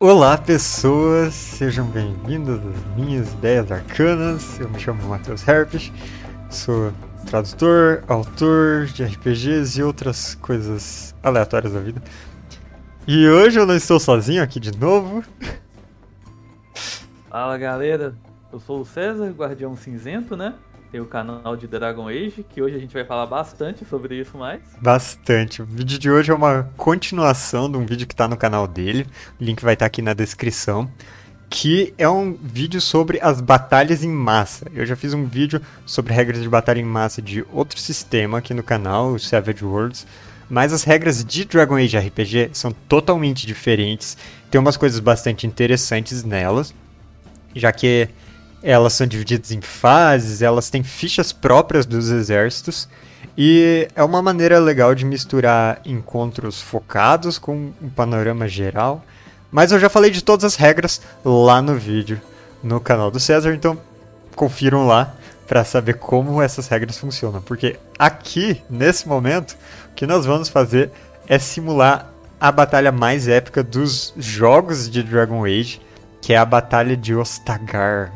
Olá, pessoas! Sejam bem-vindos às minhas ideias arcanas. Eu me chamo Matheus Herpes, sou tradutor, autor de RPGs e outras coisas aleatórias da vida. E hoje eu não estou sozinho aqui de novo. Fala galera, eu sou o César, Guardião Cinzento, né? Tem o canal de Dragon Age, que hoje a gente vai falar bastante sobre isso mais. Bastante. O vídeo de hoje é uma continuação de um vídeo que está no canal dele. O link vai estar aqui na descrição. Que é um vídeo sobre as batalhas em massa. Eu já fiz um vídeo sobre regras de batalha em massa de outro sistema aqui no canal, o Savage Worlds. Mas as regras de Dragon Age RPG são totalmente diferentes. Tem umas coisas bastante interessantes nelas. Já que elas são divididas em fases, elas têm fichas próprias dos exércitos. E é uma maneira legal de misturar encontros focados com um panorama geral. Mas eu já falei de todas as regras lá no vídeo, no canal do César, então confiram lá para saber como essas regras funcionam. Porque aqui, nesse momento, o que nós vamos fazer é simular a batalha mais épica dos jogos de Dragon Age, que é a Batalha de Ostagar,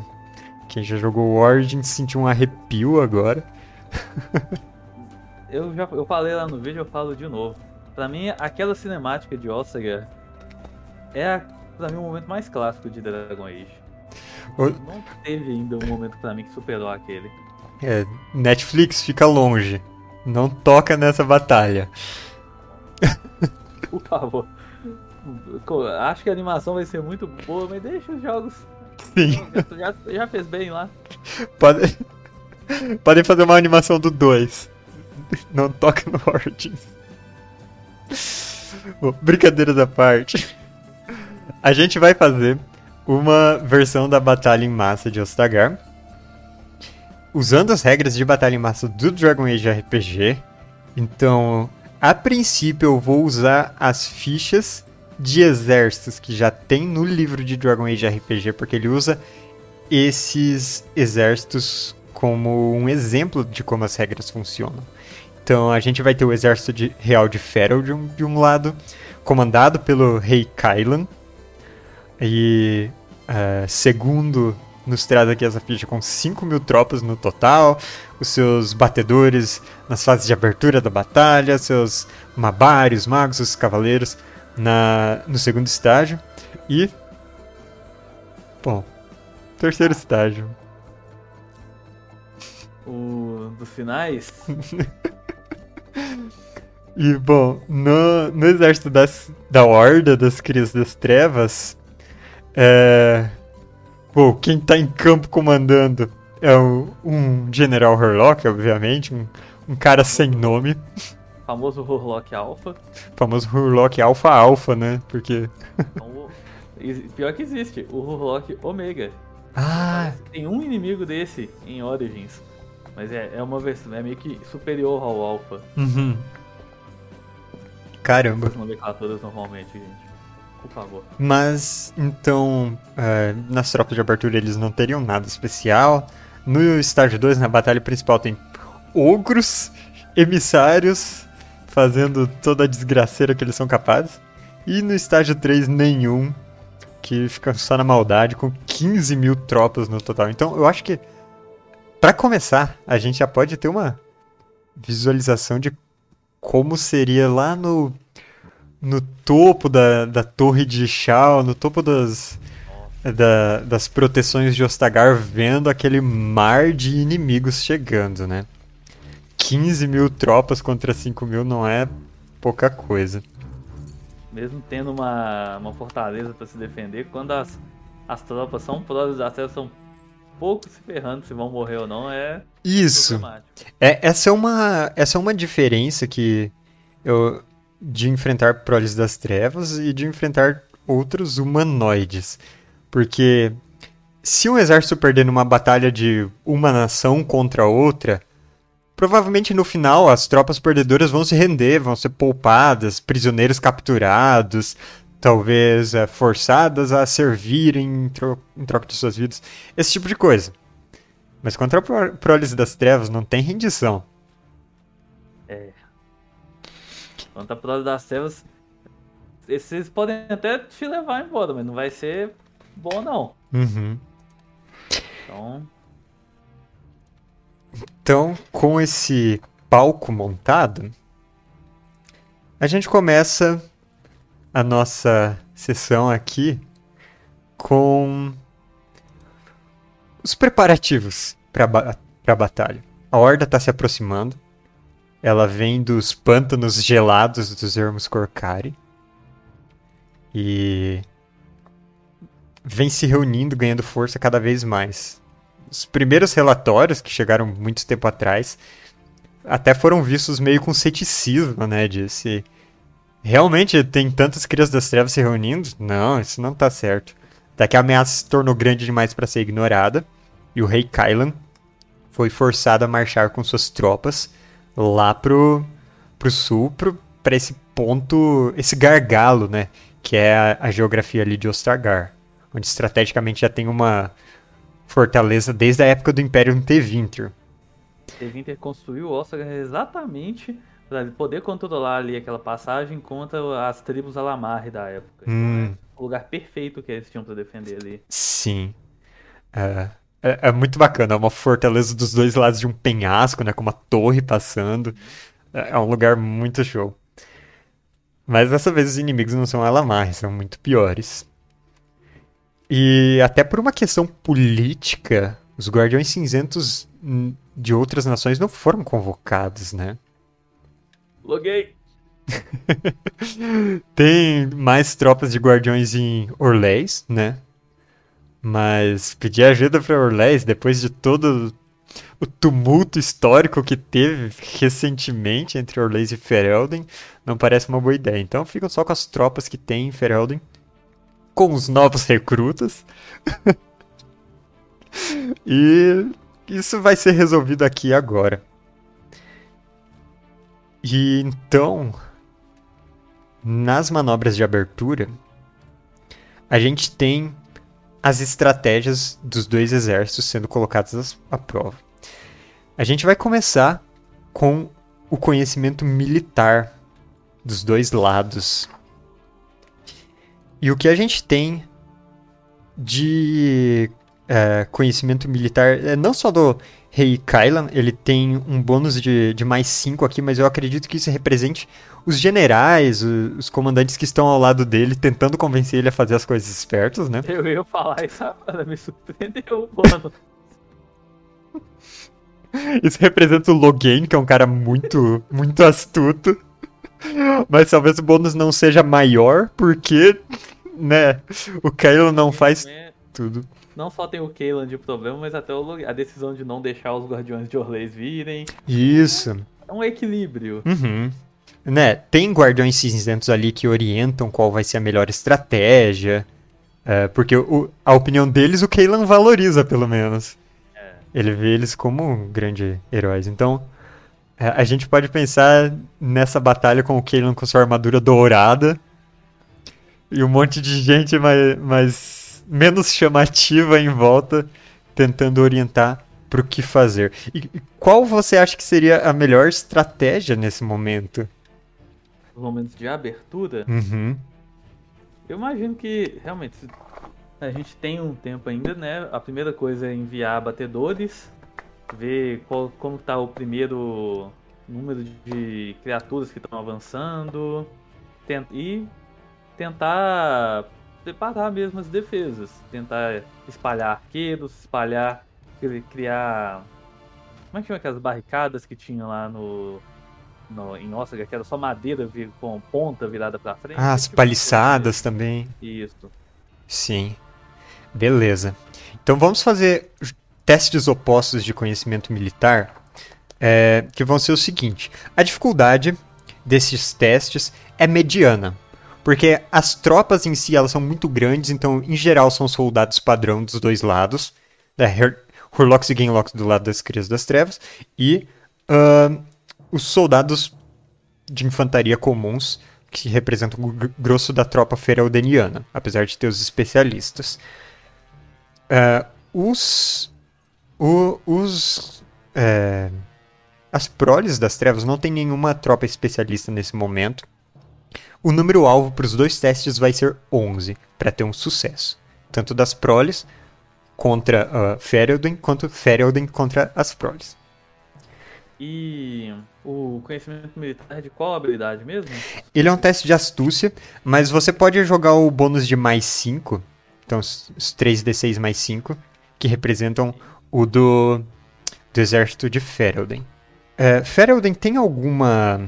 quem já jogou Origins sentiu um arrepio agora. eu já eu falei lá no vídeo, eu falo de novo. Pra mim, aquela cinemática de Ossager é, pra mim, o momento mais clássico de Dragon Age. O... Não teve ainda um momento pra mim que superou aquele. É, Netflix fica longe. Não toca nessa batalha. Por favor. Acho que a animação vai ser muito boa, mas deixa os jogos Sim. Já, já fez bem lá. Pode, podem fazer uma animação do 2. Não toca no Origins. Brincadeiras à parte. A gente vai fazer uma versão da batalha em massa de Ostagar. Usando as regras de batalha em massa do Dragon Age RPG. Então, a princípio eu vou usar as fichas de exércitos que já tem no livro de Dragon Age RPG, porque ele usa esses exércitos como um exemplo de como as regras funcionam. Então a gente vai ter o exército de, real de Feral de um, de um lado, comandado pelo rei Kylan. E uh, segundo nos traz aqui essa ficha com 5 mil tropas no total, os seus batedores nas fases de abertura da batalha, seus mabários, magos, os cavaleiros na, no segundo estágio. E. Bom, terceiro estágio. O dos finais? e, bom, no, no exército das, da Horda das Crias das Trevas. É. Bom, quem tá em campo comandando é um, um General Herlock, obviamente, um, um cara sem nome. Famoso Hurlock Alpha. Famoso Hurlock Alpha Alpha, né? Porque. Então, pior que existe, o Hurlock Omega. Ah! Tem um inimigo desse em Origins. Mas é, é uma versão, é meio que superior ao Alpha. Uhum. Caramba. Essas nomenclaturas normalmente, gente. Por favor. Mas, então, é, nas tropas de abertura eles não teriam nada especial. No estágio 2, na batalha principal, tem ogros, emissários, fazendo toda a desgraceira que eles são capazes. E no estágio 3, nenhum, que fica só na maldade, com 15 mil tropas no total. Então eu acho que, para começar, a gente já pode ter uma visualização de como seria lá no, no topo da, da torre de Shao, no topo das, da, das proteções de Ostagar, vendo aquele mar de inimigos chegando, né? 15 mil tropas contra 5 mil não é pouca coisa. Mesmo tendo uma, uma fortaleza para se defender, quando as, as tropas são próximas da terra, são pouco se ferrando se vão morrer ou não, é. Isso. É, essa, é uma, essa é uma diferença que eu. de enfrentar proles das trevas e de enfrentar outros humanoides. Porque se um exército perder numa batalha de uma nação contra outra Provavelmente no final as tropas perdedoras vão se render, vão ser poupadas, prisioneiros capturados, talvez é, forçadas a servirem em, tro em, troca de suas vidas, esse tipo de coisa. Mas contra a prólise das trevas não tem rendição. É. Contra a prólise das trevas, esses podem até te levar embora, mas não vai ser bom não. Uhum. Então. Então, com esse palco montado, a gente começa a nossa sessão aqui com os preparativos para a batalha. A horda está se aproximando. Ela vem dos pântanos gelados dos Ermos Corcari. E vem se reunindo, ganhando força cada vez mais. Os primeiros relatórios que chegaram muito tempo atrás até foram vistos meio com ceticismo, né? De se realmente tem tantas crias das trevas se reunindo? Não, isso não tá certo. Até que a ameaça se tornou grande demais para ser ignorada e o rei Kylan foi forçado a marchar com suas tropas lá pro, pro sul, pro, pra esse ponto, esse gargalo, né? Que é a, a geografia ali de Ostragar, onde estrategicamente já tem uma fortaleza desde a época do Império Tevinter. Tevinter construiu Ostragar exatamente para poder controlar ali aquela passagem contra as tribos Alamar da época. Então, hum. Então, é o lugar perfeito que eles tinham para defender ali. Sim. Uh, é, é, muito bacana, é uma fortaleza dos dois lados de um penhasco, né? Com uma torre passando. É, é um lugar muito show. Mas dessa vez os inimigos não são Alamar, são muito piores. E até por uma questão política, os Guardiões Cinzentos de outras nações não foram convocados, né? Loguei! Tem mais tropas de Guardiões em Orleis, né? Mas pedir ajuda para Orlés depois de todo o tumulto histórico que teve recentemente entre Orlés e Ferelden não parece uma boa ideia. Então ficam só com as tropas que tem em Ferelden, com os novos recrutas. e isso vai ser resolvido aqui agora. E então, nas manobras de abertura, a gente tem as estratégias dos dois exércitos sendo colocadas à prova. A gente vai começar com o conhecimento militar dos dois lados. E o que a gente tem de é, conhecimento militar, é, não só do rei Kylan, ele tem um bônus de, de mais 5 aqui, mas eu acredito que isso represente os generais, os, os, comandantes que estão ao lado dele, tentando convencer ele a fazer as coisas espertas, né? Eu ia falar isso agora, me surpreendeu, mano. Isso representa o Logan, que é um cara muito, muito astuto. Mas talvez o bônus não seja maior, porque, né, o Kylo não faz tudo. Não só tem o Kaylan de problema, mas até a decisão de não deixar os Guardiões de Orleis virem. Isso. É um equilíbrio. Uhum né, tem guardiões cinzentos ali que orientam qual vai ser a melhor estratégia. É, porque o, a opinião deles o Kaylan valoriza, pelo menos. É. Ele vê eles como grandes heróis. Então, é, a gente pode pensar nessa batalha com o Kaylan com sua armadura dourada. E um monte de gente mais, mais menos chamativa em volta, tentando orientar para o que fazer. E qual você acha que seria a melhor estratégia nesse momento? os momentos de abertura, uhum. eu imagino que realmente a gente tem um tempo ainda, né? A primeira coisa é enviar batedores, ver qual, como está o primeiro número de criaturas que estão avançando e tentar preparar mesmo as defesas, tentar espalhar arqueiros, espalhar, criar como é que chama aquelas barricadas que tinha lá no no, em Oscar, que era só madeira vir, com ponta virada para frente. Ah, as paliçadas também. Isso. Sim. Beleza. Então vamos fazer testes opostos de conhecimento militar, é, que vão ser o seguinte: a dificuldade desses testes é mediana, porque as tropas em si elas são muito grandes, então em geral são soldados padrão dos dois lados, da né, Hurlox e Gainlox do lado das Crias das Trevas, e uh, os soldados de infantaria comuns, que representam o grosso da tropa fereldeniana, apesar de ter os especialistas. Uh, os. O, os. É, as proles das trevas não tem nenhuma tropa especialista nesse momento. o número alvo para os dois testes vai ser 11, para ter um sucesso. Tanto das proles contra uh, Ferelden, quanto Ferelden contra as proles. E o conhecimento militar é de qual habilidade mesmo? Ele é um teste de astúcia, mas você pode jogar o bônus de mais 5, então os 3d6 mais 5, que representam o do, do exército de Ferelden. É, Ferelden tem alguma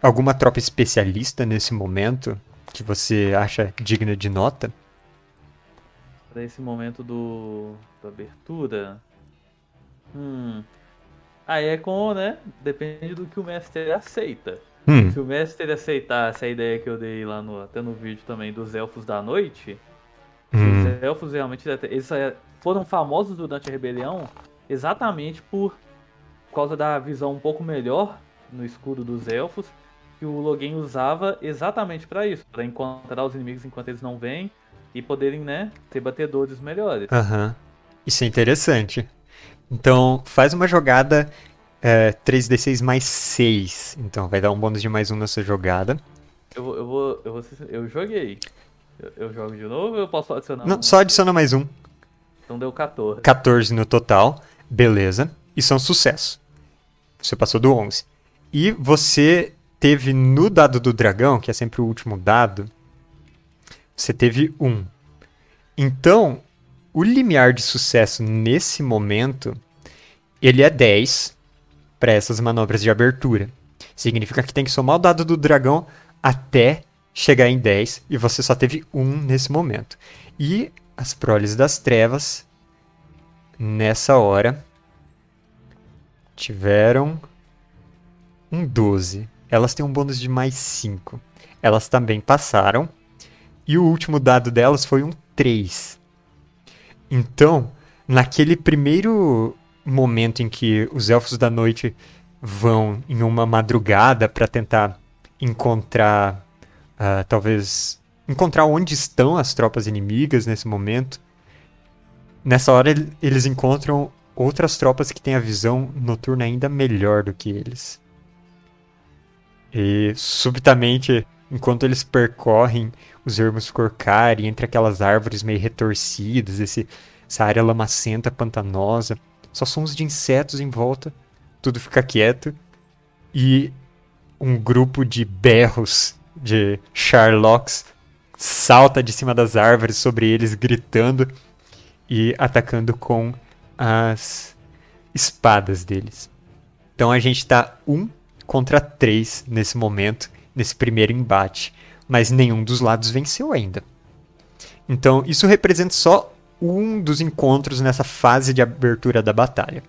alguma tropa especialista nesse momento que você acha digna de nota? Para esse momento do da abertura, hum, Aí é com, né? Depende do que o mestre aceita. Hum. Se o mestre aceitasse a ideia que eu dei lá no, até no vídeo também dos elfos da noite, hum. os elfos realmente eles foram famosos durante a rebelião exatamente por causa da visão um pouco melhor no escudo dos elfos que o Logan usava exatamente para isso, para encontrar os inimigos enquanto eles não vêm e poderem, né, ter batedores melhores. Aham. Uhum. Isso é interessante. Então, faz uma jogada é, 3d6 mais 6. Então, vai dar um bônus de mais um nessa jogada. Eu, eu vou. Eu, vou, eu joguei. Eu, eu, jogo de novo ou eu posso adicionar? Não, um? só adiciona mais um. Então deu 14. 14 no total. Beleza. Isso é um sucesso. Você passou do 11. E você teve no dado do dragão, que é sempre o último dado, você teve um. Então, o limiar de sucesso nesse momento, ele é 10 para essas manobras de abertura. Significa que tem que somar o dado do dragão até chegar em 10 e você só teve um nesse momento. E as proles das trevas, nessa hora, tiveram um 12. Elas têm um bônus de mais 5. Elas também passaram. E o último dado delas foi um 3. Então, naquele primeiro momento em que os elfos da noite vão em uma madrugada para tentar encontrar, uh, talvez encontrar onde estão as tropas inimigas nesse momento. Nessa hora eles encontram outras tropas que têm a visão noturna ainda melhor do que eles. E subitamente, enquanto eles percorrem os ermos Corcari, entre aquelas árvores meio retorcidas, esse, essa área lamacenta, pantanosa. Só sons de insetos em volta, tudo fica quieto. E um grupo de berros de Sherlocks salta de cima das árvores sobre eles, gritando e atacando com as espadas deles. Então a gente está um contra três nesse momento, nesse primeiro embate mas nenhum dos lados venceu ainda. Então, isso representa só um dos encontros nessa fase de abertura da batalha.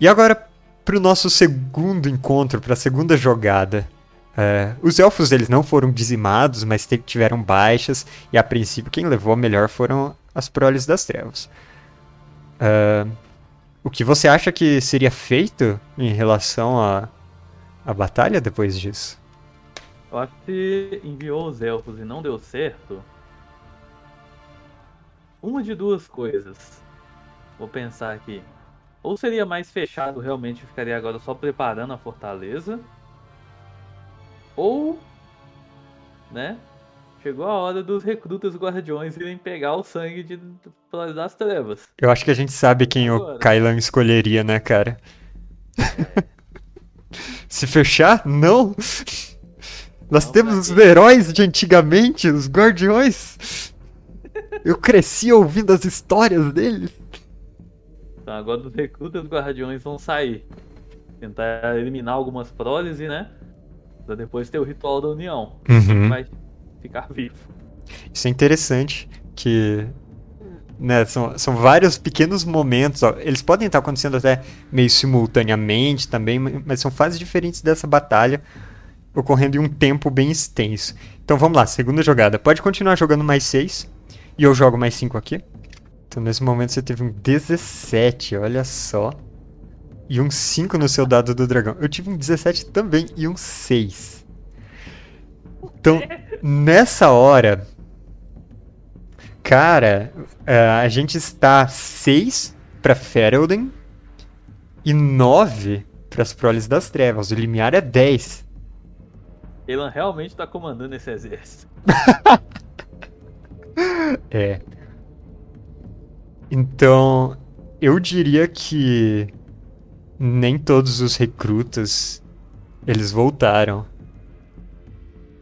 E agora, para o nosso segundo encontro, para a segunda jogada. É, os elfos eles não foram dizimados, mas tiveram baixas, e a princípio quem levou a melhor foram as proles das trevas. É, o que você acha que seria feito em relação à a, a batalha depois disso? Eu acho que enviou os elfos e não deu certo. Uma de duas coisas. Vou pensar aqui. Ou seria mais fechado, realmente ficaria agora só preparando a fortaleza. Ou, né? Chegou a hora dos recrutas guardiões irem pegar o sangue de das Trevas. Eu acho que a gente sabe quem agora. o Kylan escolheria, né, cara? É. Se fechar? Não! Nós não, temos os heróis de antigamente, os guardiões. Eu cresci ouvindo as histórias deles. Então agora os recrutas guardiões vão sair. Tentar eliminar algumas prólises, né? Pra depois ter o ritual da união. Uhum. Vai ficar vivo. Isso é interessante, que né, são, são vários pequenos momentos. Ó, eles podem estar acontecendo até meio simultaneamente também, mas são fases diferentes dessa batalha ocorrendo em um tempo bem extenso. Então vamos lá, segunda jogada. Pode continuar jogando mais 6. E eu jogo mais 5 aqui. Então nesse momento você teve um 17, olha só. E um 5 no seu dado do dragão. Eu tive um 17 também e um 6. Então, nessa hora. Cara, uh, a gente está 6 para Ferelden e 9 para as Proles das Trevas. O limiar é 10. Elan realmente tá comandando esse exército. é. Então, eu diria que nem todos os recrutas eles voltaram.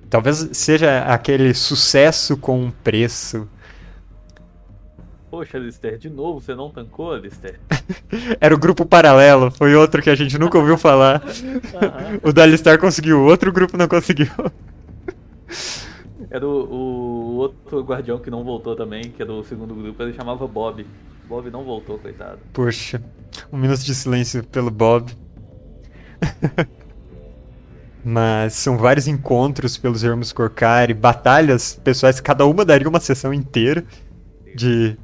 Talvez seja aquele sucesso com um preço. Poxa, Alistair, de novo você não tancou, Alistair? Era o grupo paralelo, foi outro que a gente nunca ouviu falar. O da Alistair conseguiu, o outro grupo não conseguiu. Era o, o, outro guardião que não voltou também, que é do segundo grupo, ele chamava Bob. Bob não voltou, coitado. Poxa, um minuto de silêncio pelo Bob. Mas são vários encontros pelos Hermos Corcari, batalhas pessoais, cada uma daria uma sessão inteira de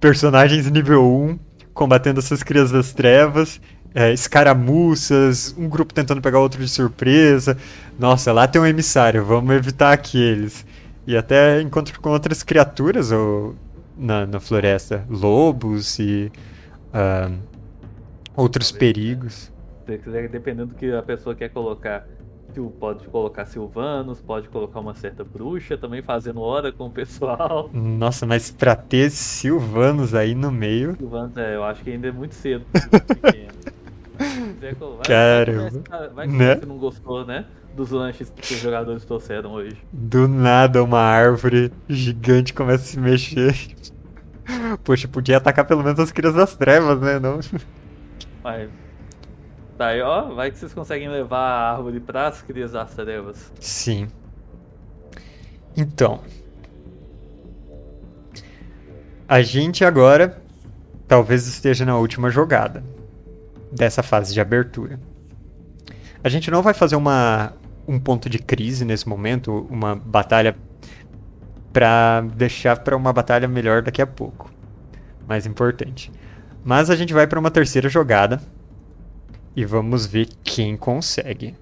personagens nível 1 combatendo essas crias das trevas, é, escaramuças, um grupo tentando pegar outro de surpresa. Nossa, lá tem um emissário, vamos evitar aqueles. E até encontro com outras criaturas ou, na, na floresta, lobos e uh, outros perigos. Dependendo do que a pessoa quer colocar pode colocar Silvanos, pode colocar uma certa bruxa, também fazendo hora com o pessoal. Nossa, mas pra ter Silvanos aí no meio. Silvanos, é, eu acho que ainda é muito cedo. Caramba. Vai que né? você não gostou, né? Dos lanches que os jogadores trouxeram hoje. Do nada, uma árvore gigante começa a se mexer. Poxa, podia atacar pelo menos as crias das trevas, né? Não. Mas Tá aí, ó, vai que vocês conseguem levar a árvore para as crias das trevas. Sim. Então. A gente agora talvez esteja na última jogada dessa fase de abertura. A gente não vai fazer uma, um ponto de crise nesse momento, uma batalha para deixar para uma batalha melhor daqui a pouco. Mais importante. Mas a gente vai para uma terceira jogada e vamos ver quem consegue.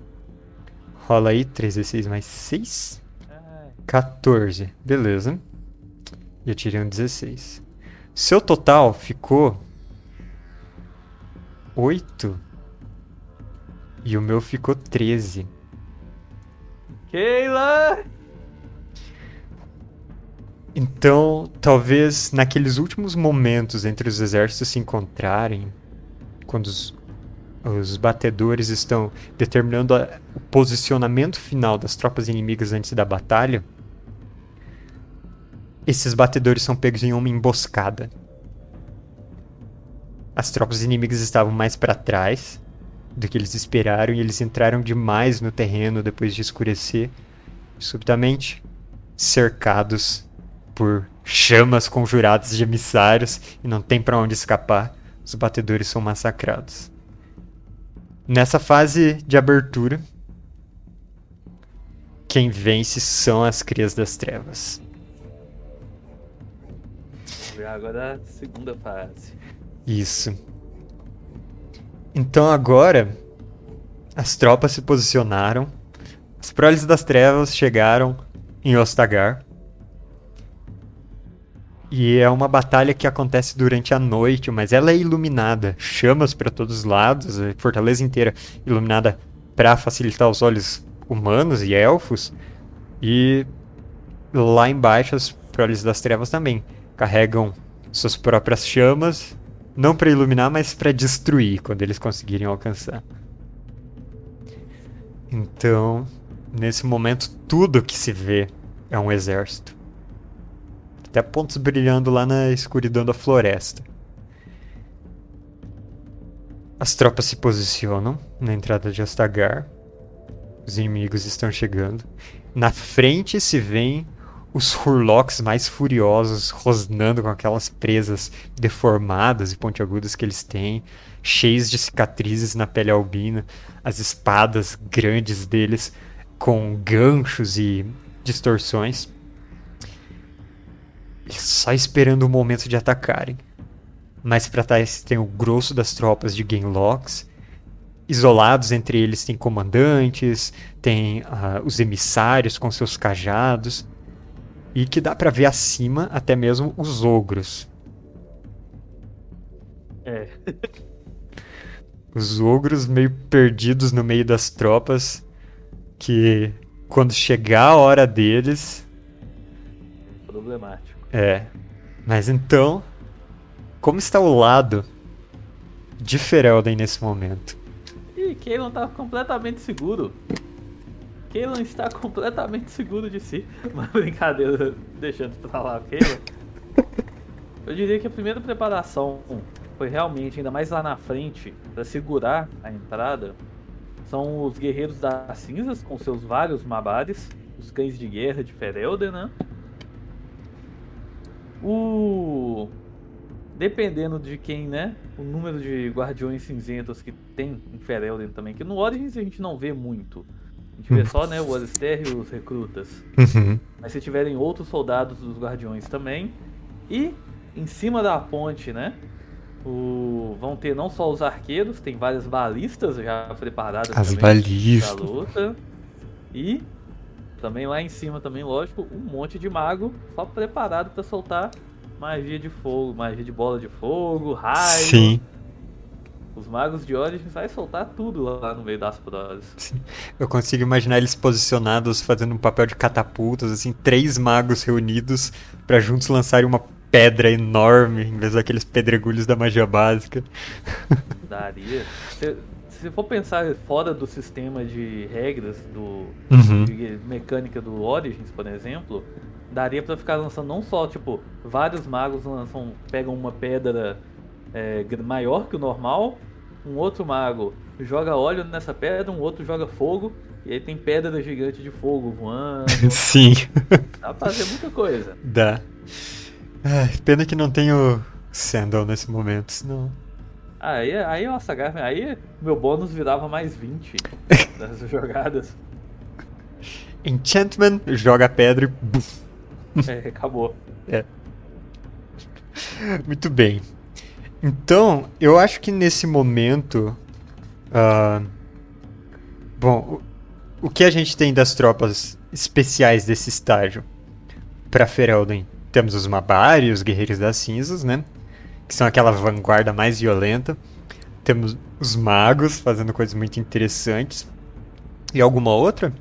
Rola aí, 3 6 mais 6. 14. Beleza. Eu tirei um 16. Seu total ficou 8. E o meu ficou 13. Keila! Então, talvez naqueles últimos momentos entre os exércitos se encontrarem, quando os os batedores estão determinando a, o posicionamento final das tropas inimigas antes da batalha. Esses batedores são pegos em uma emboscada. As tropas inimigas estavam mais para trás do que eles esperaram e eles entraram demais no terreno depois de escurecer. Subitamente, cercados por chamas conjuradas de emissários e não tem para onde escapar, os batedores são massacrados. Nessa fase de abertura, quem vence são as crias das trevas. Agora a segunda fase. Isso. Então agora as tropas se posicionaram, as proles das trevas chegaram em Ostagar e é uma batalha que acontece durante a noite, mas ela é iluminada, chamas para todos os lados, a fortaleza inteira iluminada para facilitar os olhos humanos e elfos. E lá embaixo as proles das trevas também carregam suas próprias chamas, não para iluminar, mas para destruir quando eles conseguirem alcançar. Então, nesse momento, tudo que se vê é um exército. Até pontos brilhando lá na escuridão da floresta. As tropas se posicionam na entrada de Astagar. Os inimigos estão chegando. Na frente se vêem os Hurlocks mais furiosos, rosnando com aquelas presas deformadas e pontiagudas que eles têm, cheios de cicatrizes na pele albina, as espadas grandes deles com ganchos e distorções só esperando o momento de atacarem. Mais para trás tem o grosso das tropas de Genlocks. Isolados entre eles tem comandantes, tem uh, os emissários com seus cajados. E que dá para ver acima até mesmo os ogros. É. os ogros meio perdidos no meio das tropas que quando chegar a hora deles. Problemático. É. Mas então, como está o lado de Ferelden nesse momento? E Keylon tá completamente seguro. Keylon está completamente seguro de si. Uma brincadeira deixando pra lá, Keylon. Eu diria que a primeira preparação foi realmente, ainda mais lá na frente, para segurar a entrada, são os guerreiros das cinzas, com seus vários mabares, os cães de guerra de Ferelden, né? O. Dependendo de quem, né? O número de guardiões cinzentos que tem em Ferelden também, que no Origins a gente não vê muito. A gente vê só, né, o Alistair e os recrutas. Uhum. Mas se tiverem outros soldados dos guardiões também. E em cima da ponte, né? O... Vão ter não só os arqueiros, tem várias balistas já preparadas As balistas. pra luta. E também lá em cima também, lógico, um monte de mago só preparado para soltar magia de fogo, magia de bola de fogo, raio. Sim. Os magos de Origins vai soltar tudo lá no meio das provas. Sim. Eu consigo imaginar eles posicionados fazendo um papel de catapultas, assim, três magos reunidos para juntos lançarem uma pedra enorme, em vez daqueles pedregulhos da magia básica. Daria. Se, for pensar fora do sistema de regras, do Uhum. de mecânica do Origins, por exemplo, daria pra ficar lançando não só, tipo, vários magos lançam, pegam uma pedra é, maior que o normal, um outro mago joga óleo nessa pedra, um outro joga fogo, e aí tem pedra gigante de fogo voando. Sim, Dá pra fazer muita coisa. dá. Ai, pena que não tenho Sandal nesse momento, senão. Aí, aí nossa, aí meu bônus virava mais 20 das jogadas. Enchantment, joga a pedra e. buf. É, acabou. Muito bem. Então, eu acho que nesse momento. ah, bom, o, o que a gente tem das tropas especiais desse estágio? Pra Ferelden, temos os Mabari, os Guerreiros das Cinzas, né? Que são aquela vanguarda mais violenta. Temos os Magos fazendo coisas muito interessantes. E alguma outra?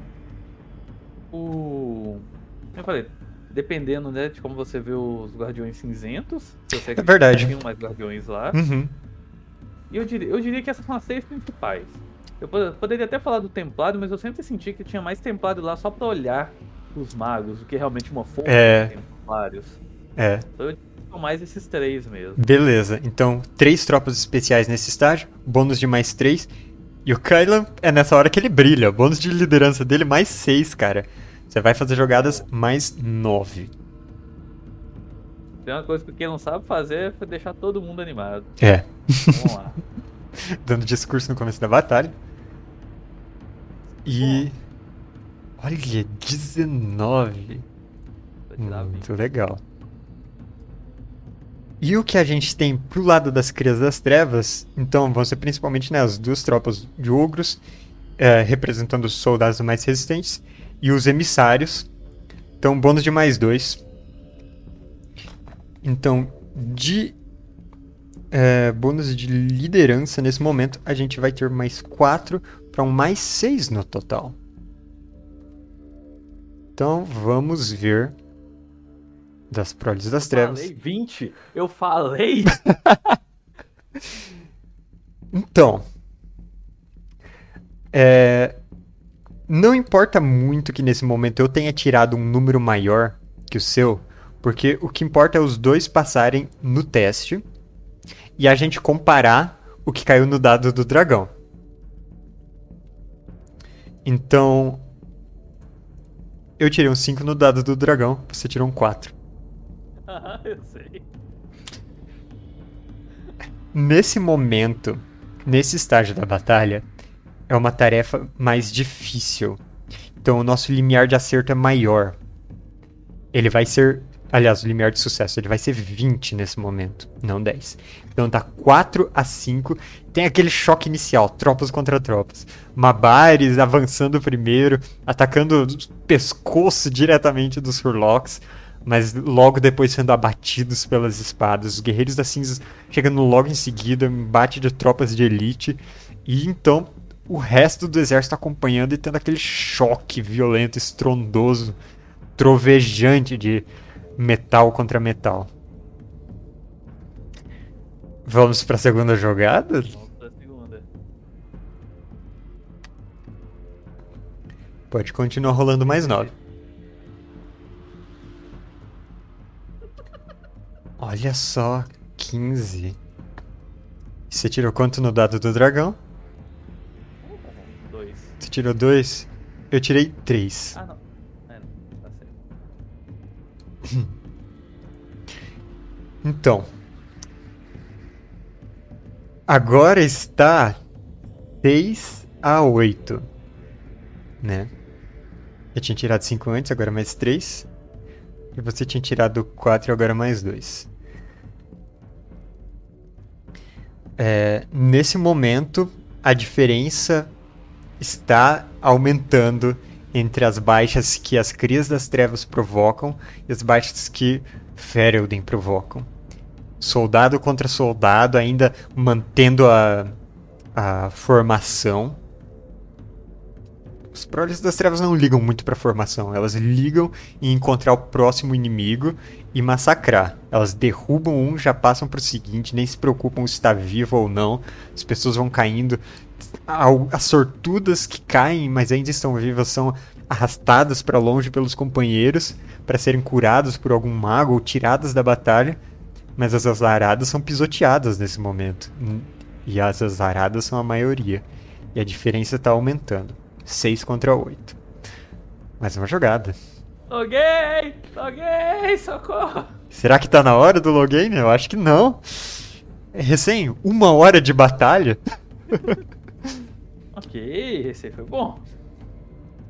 O. Como eu falei, dependendo né, de como você vê os Guardiões Cinzentos, você É verdade. Tem mais Guardiões lá. Uhum. E eu diria, eu diria que essas são as seis principais. Eu po- poderia até falar do Templário, mas eu sempre senti que tinha mais Templário lá só pra olhar os magos do que realmente uma fonte É. de Templários. É. Então eu mais esses três mesmo. Beleza, então três tropas especiais nesse estágio, bônus de mais três. E o Kylan é nessa hora que ele brilha. Bônus de liderança dele mais seis, cara. Você vai fazer jogadas mais nove. Tem uma coisa que quem não sabe fazer é deixar todo mundo animado. É. Vamos lá. Dando discurso no começo da batalha. E. Olha, 19. Pra tirar 20. Muito legal. E o que a gente tem pro lado das Crias das Trevas, então vão ser principalmente né, as duas tropas de ogros, eh, representando os soldados mais resistentes, e os emissários. Então, bônus de mais dois. Então, de eh, bônus de liderança nesse momento, a gente vai ter mais quatro para um mais seis no total. Então, vamos ver das proles das trevas. Falei 20. Eu falei. Então, é, não importa muito que nesse momento eu tenha tirado um número maior que o seu, porque o que importa é os dois passarem no teste e a gente comparar o que caiu no dado do dragão. Então, eu tirei um 5 no dado do dragão, você tirou um 4. Eu sei. Nesse momento, nesse estágio da batalha, é uma tarefa mais difícil. Então o nosso limiar de acerto é maior. Ele vai ser. Aliás, o limiar de sucesso, ele vai ser 20 nesse momento, não 10. Então tá 4 a 5. Tem aquele choque inicial, tropas contra tropas. Mabares avançando primeiro, atacando o pescoço diretamente dos Furlocks, mas logo depois sendo abatidos pelas espadas. Os Guerreiros das Cinzas chegando logo em seguida, um embate de tropas de elite. E então o resto do exército acompanhando e tendo aquele choque violento, estrondoso, trovejante de metal contra metal. Vamos para a segunda jogada? Vamos para a segunda. Pode continuar rolando mais nove. Olha só, 15. Você tirou quanto no dado do dragão? Dois. Você tirou dois? Eu tirei três. Ah, não. É, tá certo. Então. Agora está 6 a 8. Né? Eu tinha tirado 5 antes, agora mais 3. E você tinha tirado 4 e agora mais 2. É, nesse momento, a diferença está aumentando entre as baixas que as Crias das Trevas provocam e as baixas que Ferelden provocam. Soldado contra soldado, ainda mantendo a, a formação os Proles das Trevas não ligam muito pra formação, elas ligam em encontrar o próximo inimigo e massacrar. Elas derrubam um, já passam pro seguinte, nem se preocupam se está vivo ou não. As pessoas vão caindo. As sortudas que caem, mas ainda estão vivas, são arrastadas para longe pelos companheiros para serem curadas por algum mago ou tiradas da batalha. Mas as azaradas são pisoteadas nesse momento. E as azaradas são a maioria. E a diferença está aumentando. 6 contra 8. Mais uma jogada. Loguei! Loguei! Socorro! Será que tá na hora do login? Eu acho que não. É recém uma hora de batalha. ok, esse foi bom.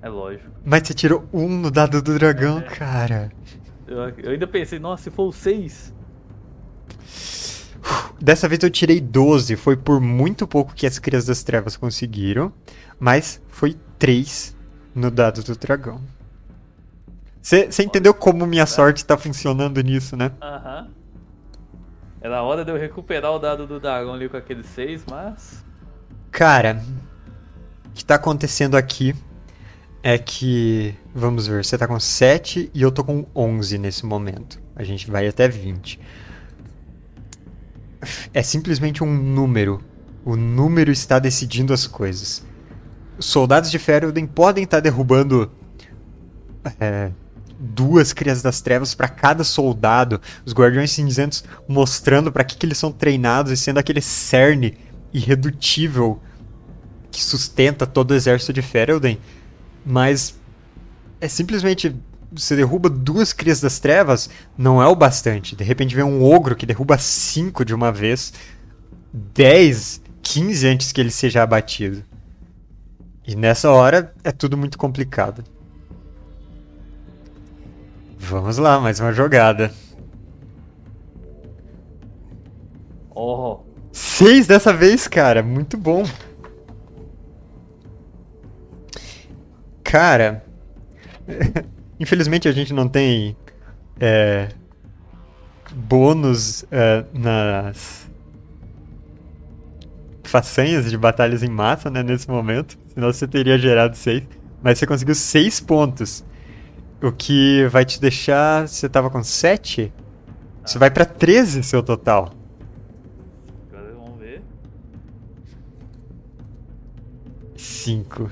É lógico. Mas você tirou um no dado do dragão, é. cara. Eu, eu, ainda pensei, nossa, se for o 6. Dessa vez eu tirei 12. Foi por muito pouco que as Crias das Trevas conseguiram. Mas foi 3 no dado do dragão. Você entendeu como minha sorte tá funcionando nisso, né? Aham. Uhum. Era hora de eu recuperar o dado do dragão ali com aquele 6, mas. Cara, o que tá acontecendo aqui é que. Vamos ver, você tá com 7 e eu tô com 11 nesse momento. A gente vai até 20. É simplesmente um número. O número está decidindo as coisas soldados de Ferelden podem estar tá derrubando é, duas Crias das Trevas para cada soldado. Os Guardiões Cinzentos mostrando para que, que eles são treinados e sendo aquele cerne irredutível que sustenta todo o exército de Ferelden. Mas é simplesmente você derruba duas Crias das Trevas, não é o bastante. De repente vem um ogro que derruba cinco de uma vez, 10, 15 antes que ele seja abatido. E nessa hora é tudo muito complicado. Vamos lá, mais uma jogada. Oh. Seis dessa vez, cara. Muito bom. Cara. Infelizmente a gente não tem é, bônus é, nas façanhas de batalhas em massa, né, nesse momento. Senão você teria gerado 6. Mas você conseguiu 6 pontos. O que vai te deixar. Você tava com 7? Você vai pra 13 seu total. Vamos ver. 5.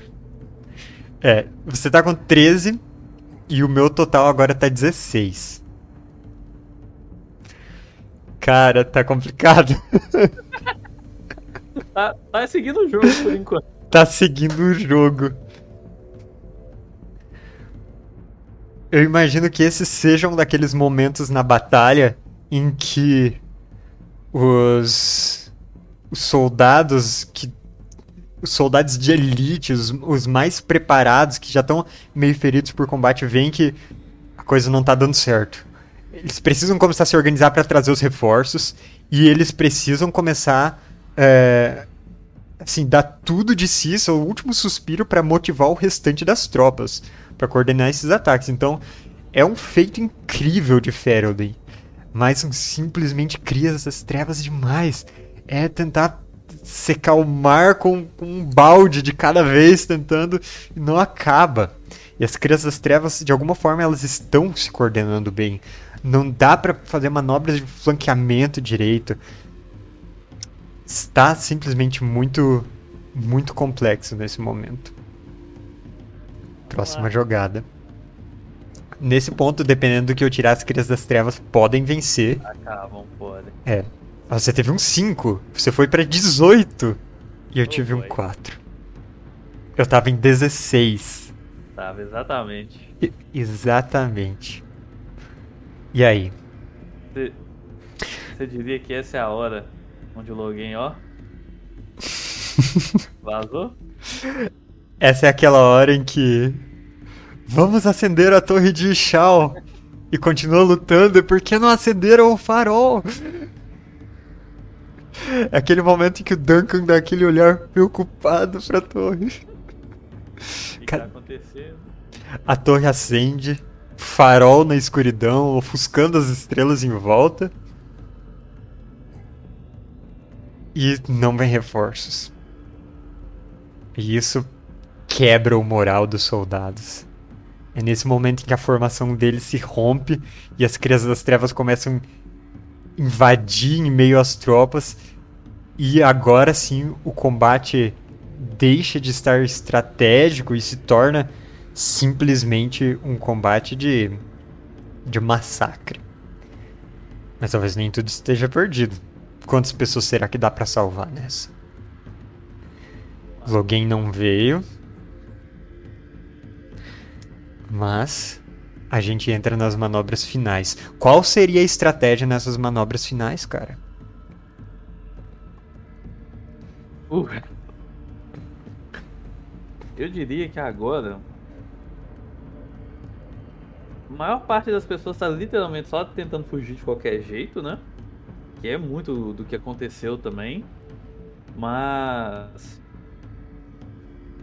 É, você tá com 13 e o meu total agora tá 16. Cara, tá complicado. tá, tá seguindo o jogo por enquanto. Tá seguindo o jogo. Eu imagino que esses sejam daqueles momentos na batalha em que os, os soldados que os soldados de elite, os, os mais preparados, que já estão meio feridos por combate, veem que a coisa não tá dando certo. Eles precisam começar a se organizar para trazer os reforços e eles precisam começar é, assim, dar tudo de si, o último suspiro para motivar o restante das tropas, para coordenar esses ataques. Então, é um feito incrível de Ferelden, mas são simplesmente crias das trevas demais. É tentar secar o mar com, com um balde de cada vez, tentando, e não acaba. E as crianças das trevas, de alguma forma, elas estão se coordenando bem. Não dá para fazer manobras de flanqueamento direito. Está simplesmente muito, muito complexo nesse momento. Próxima jogada. Nesse ponto, dependendo do que eu tirar, as crianças das trevas podem vencer. Acabam, podem. É. Você teve um 5. Você foi pra 18. E eu oh, tive um 4. Eu tava em 16. Tava, exatamente. I exatamente. E aí? Você diria que essa é a hora onde o login, ó. Vazou? Essa é aquela hora em que. Vamos acender a torre de Shao. E continua lutando. Por que não acenderam o farol? É aquele momento em que o Duncan dá aquele olhar preocupado pra torre. O que, que tá acontecendo? A torre acende, farol na escuridão, ofuscando as estrelas em volta. E não vem reforços. E isso quebra o moral dos soldados. É nesse momento em que a formação deles se rompe e as crianças das trevas começam a invadir em meio às tropas. E agora sim o combate deixa de estar estratégico e se torna simplesmente um combate de, de massacre. Mas talvez nem tudo esteja perdido. Quantas pessoas será que dá para salvar nessa? Logan não veio. Mas a gente entra nas manobras finais. Qual seria a estratégia nessas manobras finais, cara? Uh. Eu diria que agora a maior parte das pessoas está literalmente só tentando fugir de qualquer jeito, né? Que é muito do que aconteceu também. Mas.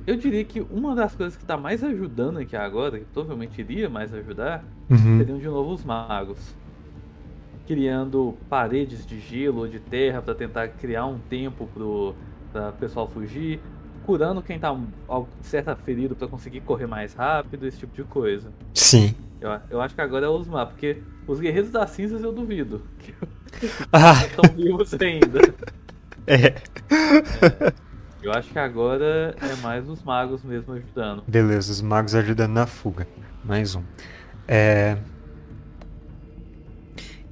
Eu diria que uma das coisas que está mais ajudando aqui agora, que provavelmente iria mais ajudar, uhum. seriam de novo os magos. Criando paredes de gelo ou de terra para tentar criar um tempo para o pessoal fugir. Curando quem está certa ferido para conseguir correr mais rápido, esse tipo de coisa. Sim. Eu, eu acho que agora é os mapas, porque os Guerreiros das Cinzas eu duvido. Que ah. estão vivos ainda. É. é. Eu acho que agora é mais os magos mesmo ajudando. Beleza, os magos ajudando na fuga. Mais um. É...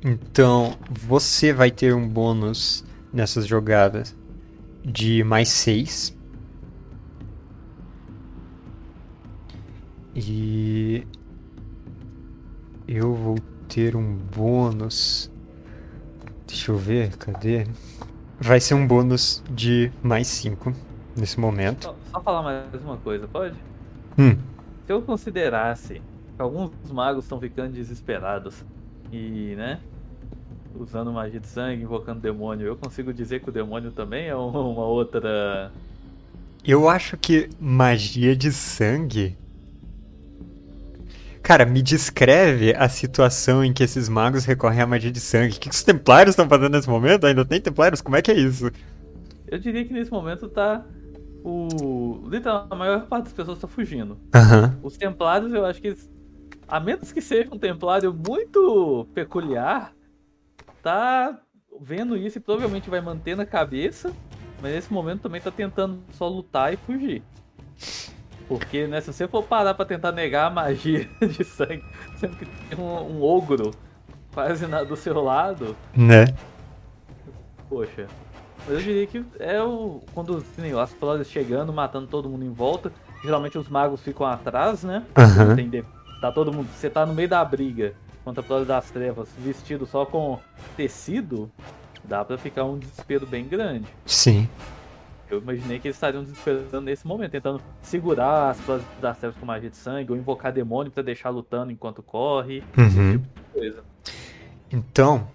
Então, você vai ter um bônus nessas jogadas de mais 6. E eu vou ter um bônus. Deixa eu ver, cadê? Vai ser um bônus de mais 5 nesse momento. Só, só, falar mais uma coisa, pode? Hum. Se eu considerasse que alguns magos estão ficando desesperados e, né, usando magia de sangue, invocando demônio, eu consigo dizer que o demônio também é uma outra. Eu acho que magia de sangue Cara, me descreve a situação em que esses magos recorrem à magia de sangue. O que os templários estão fazendo nesse momento? Ainda tem templários? Como é que é isso? Eu diria que nesse momento tá. O. Literalmente, a maior parte das pessoas está fugindo. Uhum. Os templários, eu acho que eles. A menos que seja um templário muito peculiar, tá vendo isso e provavelmente vai manter na cabeça. Mas nesse momento também tá tentando só lutar e fugir. Porque, né, se você for parar pra tentar negar a magia de sangue, sendo que tem um, um ogro quase na, do seu lado. Né? Poxa. Mas eu diria que é o. Quando assim, as flores chegando, matando todo mundo em volta. Geralmente os magos ficam atrás, né? Uhum. Tem, tá todo mundo. Você tá no meio da briga contra a Flores das Trevas, vestido só com tecido, dá pra ficar um desespero bem grande. Sim. Eu imaginei que eles estariam desesperando nesse momento, tentando segurar as pessoas das trevas com magia de sangue, ou invocar demônio para deixar lutando enquanto corre, uhum. tipo de coisa. Então,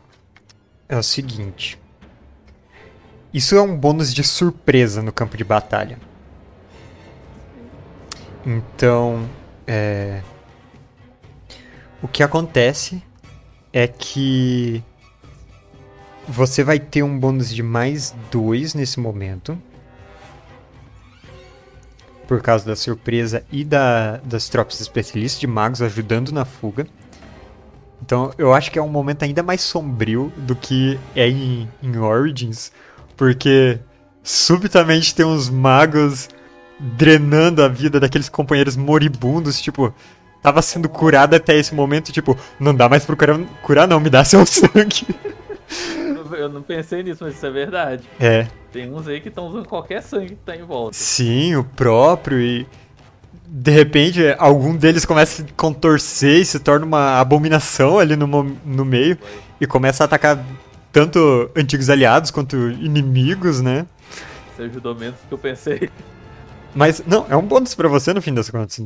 é o seguinte. Isso é um bônus de surpresa no campo de batalha. Então, é... o que acontece é que você vai ter um bônus de mais dois nesse momento. Por causa da surpresa e da, das tropas especialistas de magos ajudando na fuga. Então eu acho que é um momento ainda mais sombrio do que é em, em Origins. Porque subitamente tem uns magos drenando a vida daqueles companheiros moribundos, tipo, tava sendo curado até esse momento, tipo, não dá mais pra curar, curar não, me dá seu sangue. Eu não pensei nisso, mas isso é verdade. É. Tem uns aí que estão usando qualquer sangue que tá em volta. Sim, o próprio e de repente algum deles começa a contorcer e se torna uma abominação ali no, no meio e começa a atacar tanto antigos aliados quanto inimigos, né? Você ajudou menos do que eu pensei. Mas, não, é um bônus pra você no fim das contas.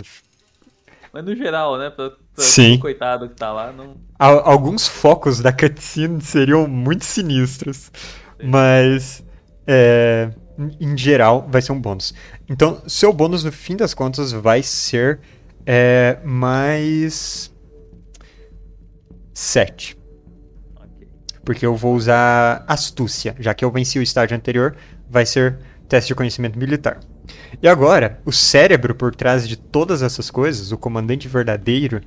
Mas no geral, né? Pra, Sim. coitado que tá lá, não. Alguns focos da cutscene seriam muito sinistros. Sim. Mas. É, em geral, vai ser um bônus. Então, seu bônus no fim das contas vai ser é, mais. 7. Porque eu vou usar astúcia. Já que eu venci o estágio anterior, vai ser teste de conhecimento militar. E agora, o cérebro por trás de todas essas coisas, o comandante verdadeiro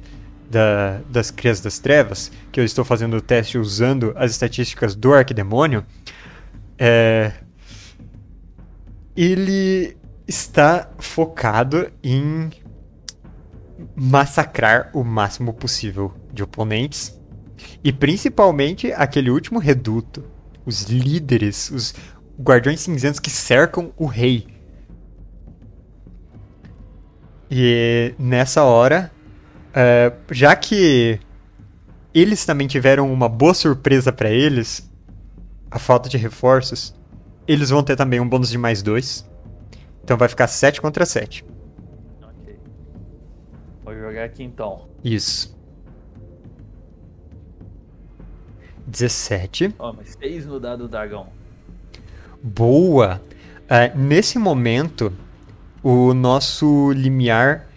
da, das Crias das Trevas, que eu estou fazendo o teste usando as estatísticas do Arquidemônio, é, ele está focado em massacrar o máximo possível de oponentes e principalmente aquele último reduto, os líderes, os guardiões cinzentos que cercam o rei. E nessa hora, uh, já que eles também tiveram uma boa surpresa para eles, a falta de reforços, eles vão ter também um bônus de mais dois. Então vai ficar 7 contra 7. Ok. Vou jogar aqui então. Isso. 17. Ó, oh, mas 6 no dado dragão. Boa! Uh, nesse momento, o nosso limiar,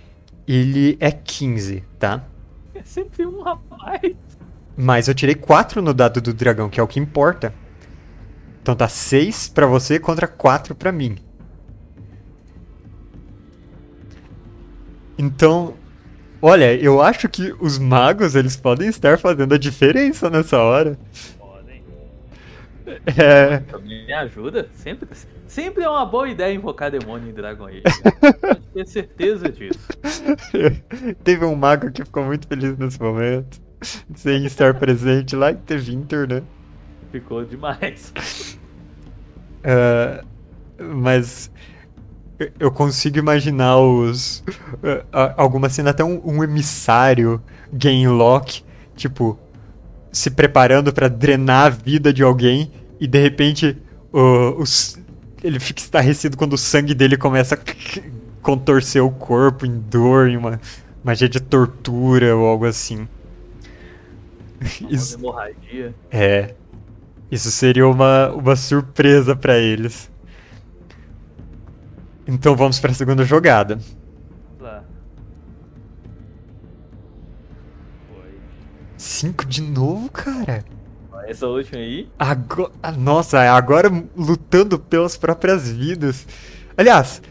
ele é 15, tá? É sempre um rapaz. Mas eu tirei 4 no dado do dragão, que é o que importa. Então tá 6 pra você contra 4 pra mim. Então, olha, eu acho que os magos, eles podem estar fazendo a diferença nessa hora. É... Me ajuda? Sempre, Sempre é uma boa ideia invocar demônio em Dragon Age. Pode ter certeza disso. Teve um mago que ficou muito feliz nesse momento. Sem estar presente lá em The Winter, né? Ficou demais. Uh, mas eu consigo imaginar os. Uh, alguma cena, até um, um emissário Gainlock, tipo, se preparando para drenar a vida de alguém e de repente uh, os ele fica estarrecido quando o sangue dele começa a contorcer o corpo em dor, em uma magia de tortura ou algo assim. Isso, hemorragia. É. Isso seria uma, uma surpresa para eles. Então vamos para a segunda jogada. Cinco de novo, cara? Essa última aí? Agora, nossa, agora lutando pelas próprias vidas. Aliás,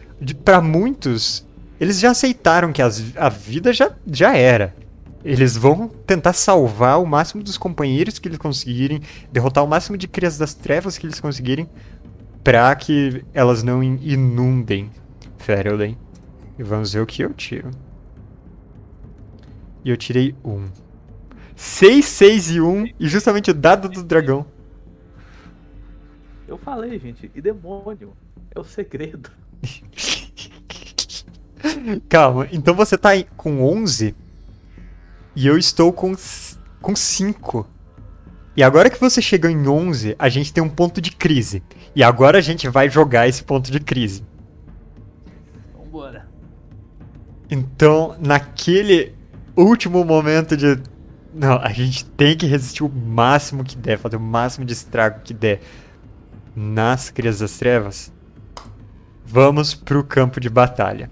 para muitos, eles já aceitaram que as, a vida já, já era. Eles vão tentar salvar o máximo dos companheiros que eles conseguirem, derrotar o máximo de crias das trevas que eles conseguirem, pra que elas não inundem Ferelden. E vamos ver o que eu tiro. E eu tirei um. 6, 6 e 1 e justamente o dado do dragão. Eu falei, gente, e demônio é o segredo. Calma, então você tá com 11 e eu estou com, com 5. E agora que você chegou em 11, a gente tem um ponto de crise. E agora a gente vai jogar esse ponto de crise. Vambora. Então, naquele último momento de não, a gente tem que resistir o máximo que der, fazer o máximo de estrago que der nas Crias das Trevas. Vamos pro campo de batalha.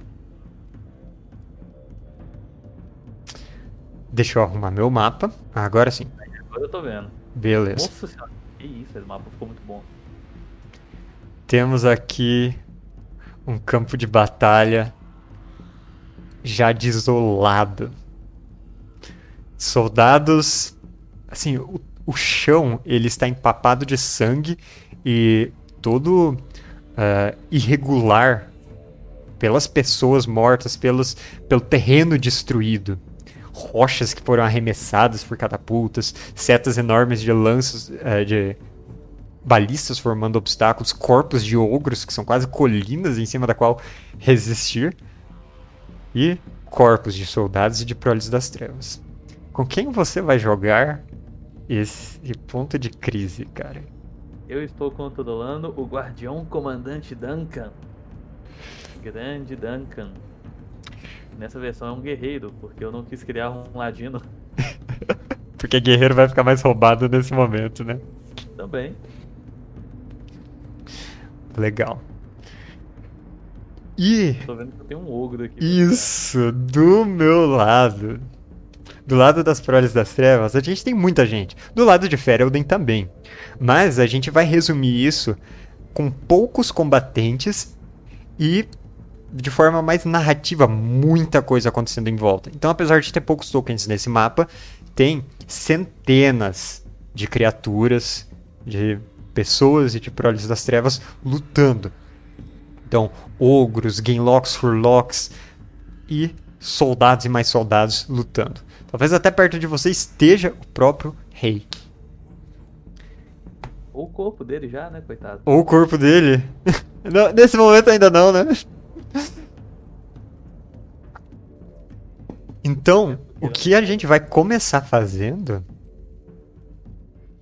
Deixa eu arrumar meu mapa. agora sim. Agora eu tô vendo. Beleza. Nossa senhora. Que isso, esse mapa ficou muito bom. Temos aqui um campo de batalha já desolado. Soldados, assim, o, o chão ele está empapado de sangue e todo uh, irregular pelas pessoas mortas, pelos, pelo terreno destruído. Rochas que foram arremessadas por catapultas, setas enormes de lanços, uh, de balistas formando obstáculos, corpos de ogros que são quase colinas em cima da qual resistir, e corpos de soldados e de proles das trevas. Com quem você vai jogar esse ponto de crise, cara? Eu estou controlando o Guardião Comandante Duncan. Grande Duncan. Nessa versão é um guerreiro, porque eu não quis criar um ladino. porque guerreiro vai ficar mais roubado nesse momento, né? Também. Legal. E. Tô vendo que tem um ogro aqui. Isso, do meu lado. Do lado das proles das trevas, a gente tem muita gente. Do lado de Ferelden também. Mas a gente vai resumir isso com poucos combatentes e de forma mais narrativa, muita coisa acontecendo em volta. Então, apesar de ter poucos tokens nesse mapa, tem centenas de criaturas, de pessoas e de proles das trevas lutando. Então, ogros, gainlocks, furlocks e soldados e mais soldados lutando. Talvez até perto de você esteja o próprio rei. Ou o corpo dele já, né, coitado? Ou o corpo dele. não, nesse momento ainda não, né? Então, o que a gente vai começar fazendo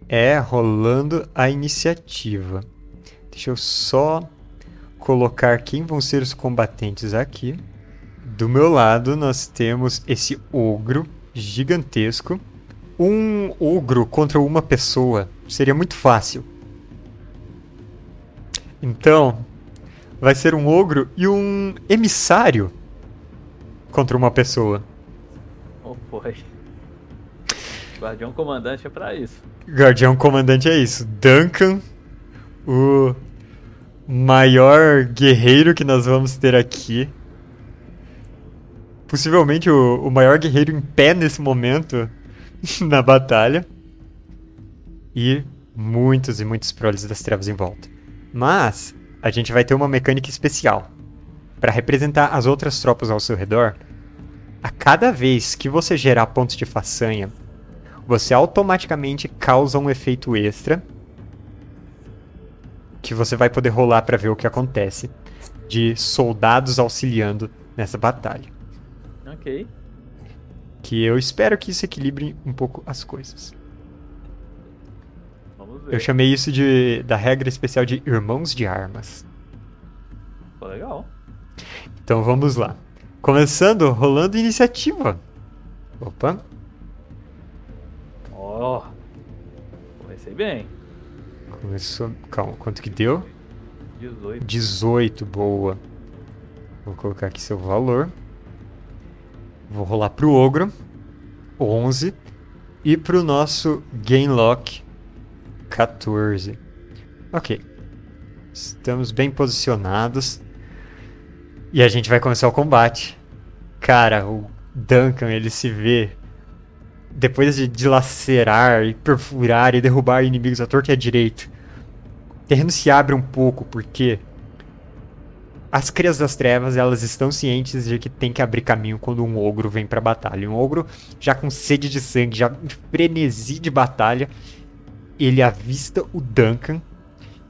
é rolando a iniciativa. Deixa eu só colocar quem vão ser os combatentes aqui. Do meu lado, nós temos esse ogro gigantesco. Um ogro contra uma pessoa seria muito fácil. Então, vai ser um ogro e um emissário contra uma pessoa. Oh, foi. Guardião Comandante é pra isso. Guardião Comandante é isso. Duncan, o maior guerreiro que nós vamos ter aqui. Possivelmente o, o maior guerreiro em pé nesse momento na batalha. E muitos e muitos proles das trevas em volta. Mas a gente vai ter uma mecânica especial. Para representar as outras tropas ao seu redor, a cada vez que você gerar pontos de façanha você automaticamente causa um efeito extra que você vai poder rolar para ver o que acontece de soldados auxiliando nessa batalha. Ok. Que eu espero que isso equilibre um pouco as coisas. Vamos ver. Eu chamei isso de da regra especial de irmãos de armas. Pô, legal. Então vamos lá. Começando rolando iniciativa. Opa. Ó. Oh, comecei bem. Começou. Calma, quanto que deu? 18. 18, boa. Vou colocar aqui seu valor. Vou rolar pro ogro. 11. E pro nosso Gainlock. 14. Ok. Estamos bem posicionados. E a gente vai começar o combate. Cara, o Duncan, ele se vê depois de dilacerar e perfurar e derrubar inimigos à torta e à direita, o terreno se abre um pouco porque as crias das trevas elas estão cientes de que tem que abrir caminho quando um ogro vem para batalha. Um ogro já com sede de sangue, já em frenesi de batalha, ele avista o Duncan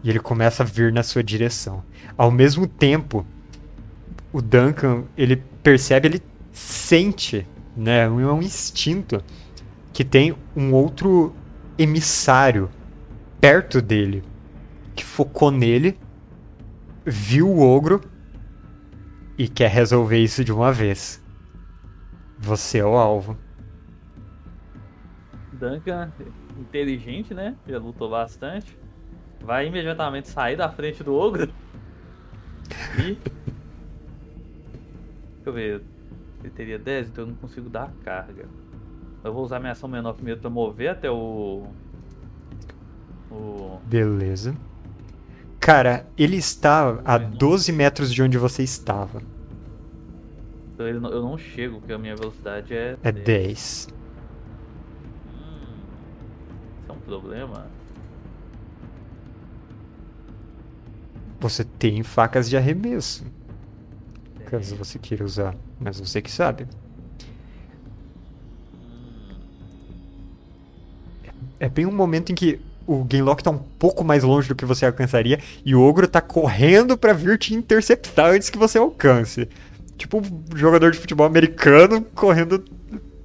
e ele começa a vir na sua direção. Ao mesmo tempo, o Duncan ele percebe, ele sente, né, é um instinto que tem um outro emissário perto dele que focou nele, viu o ogro e quer resolver isso de uma vez. Você é o alvo. Duncan, inteligente, né? Já lutou bastante. Vai imediatamente sair da frente do ogro. E. Deixa eu ver. Ele teria 10, então eu não consigo dar carga. Eu vou usar minha ação menor primeiro pra mover até o. O. Beleza. Cara, ele está a 12 metros de onde você estava. Então eu não chego, porque a minha velocidade é. É 10. 10. Hum, isso é um problema. Você tem facas de arremesso. Tem. Caso você queira usar. Mas você que sabe. Hum. É bem um momento em que o Gamelock tá um pouco mais longe do que você alcançaria e o Ogro tá correndo para vir te interceptar antes que você alcance. Tipo um jogador de futebol americano correndo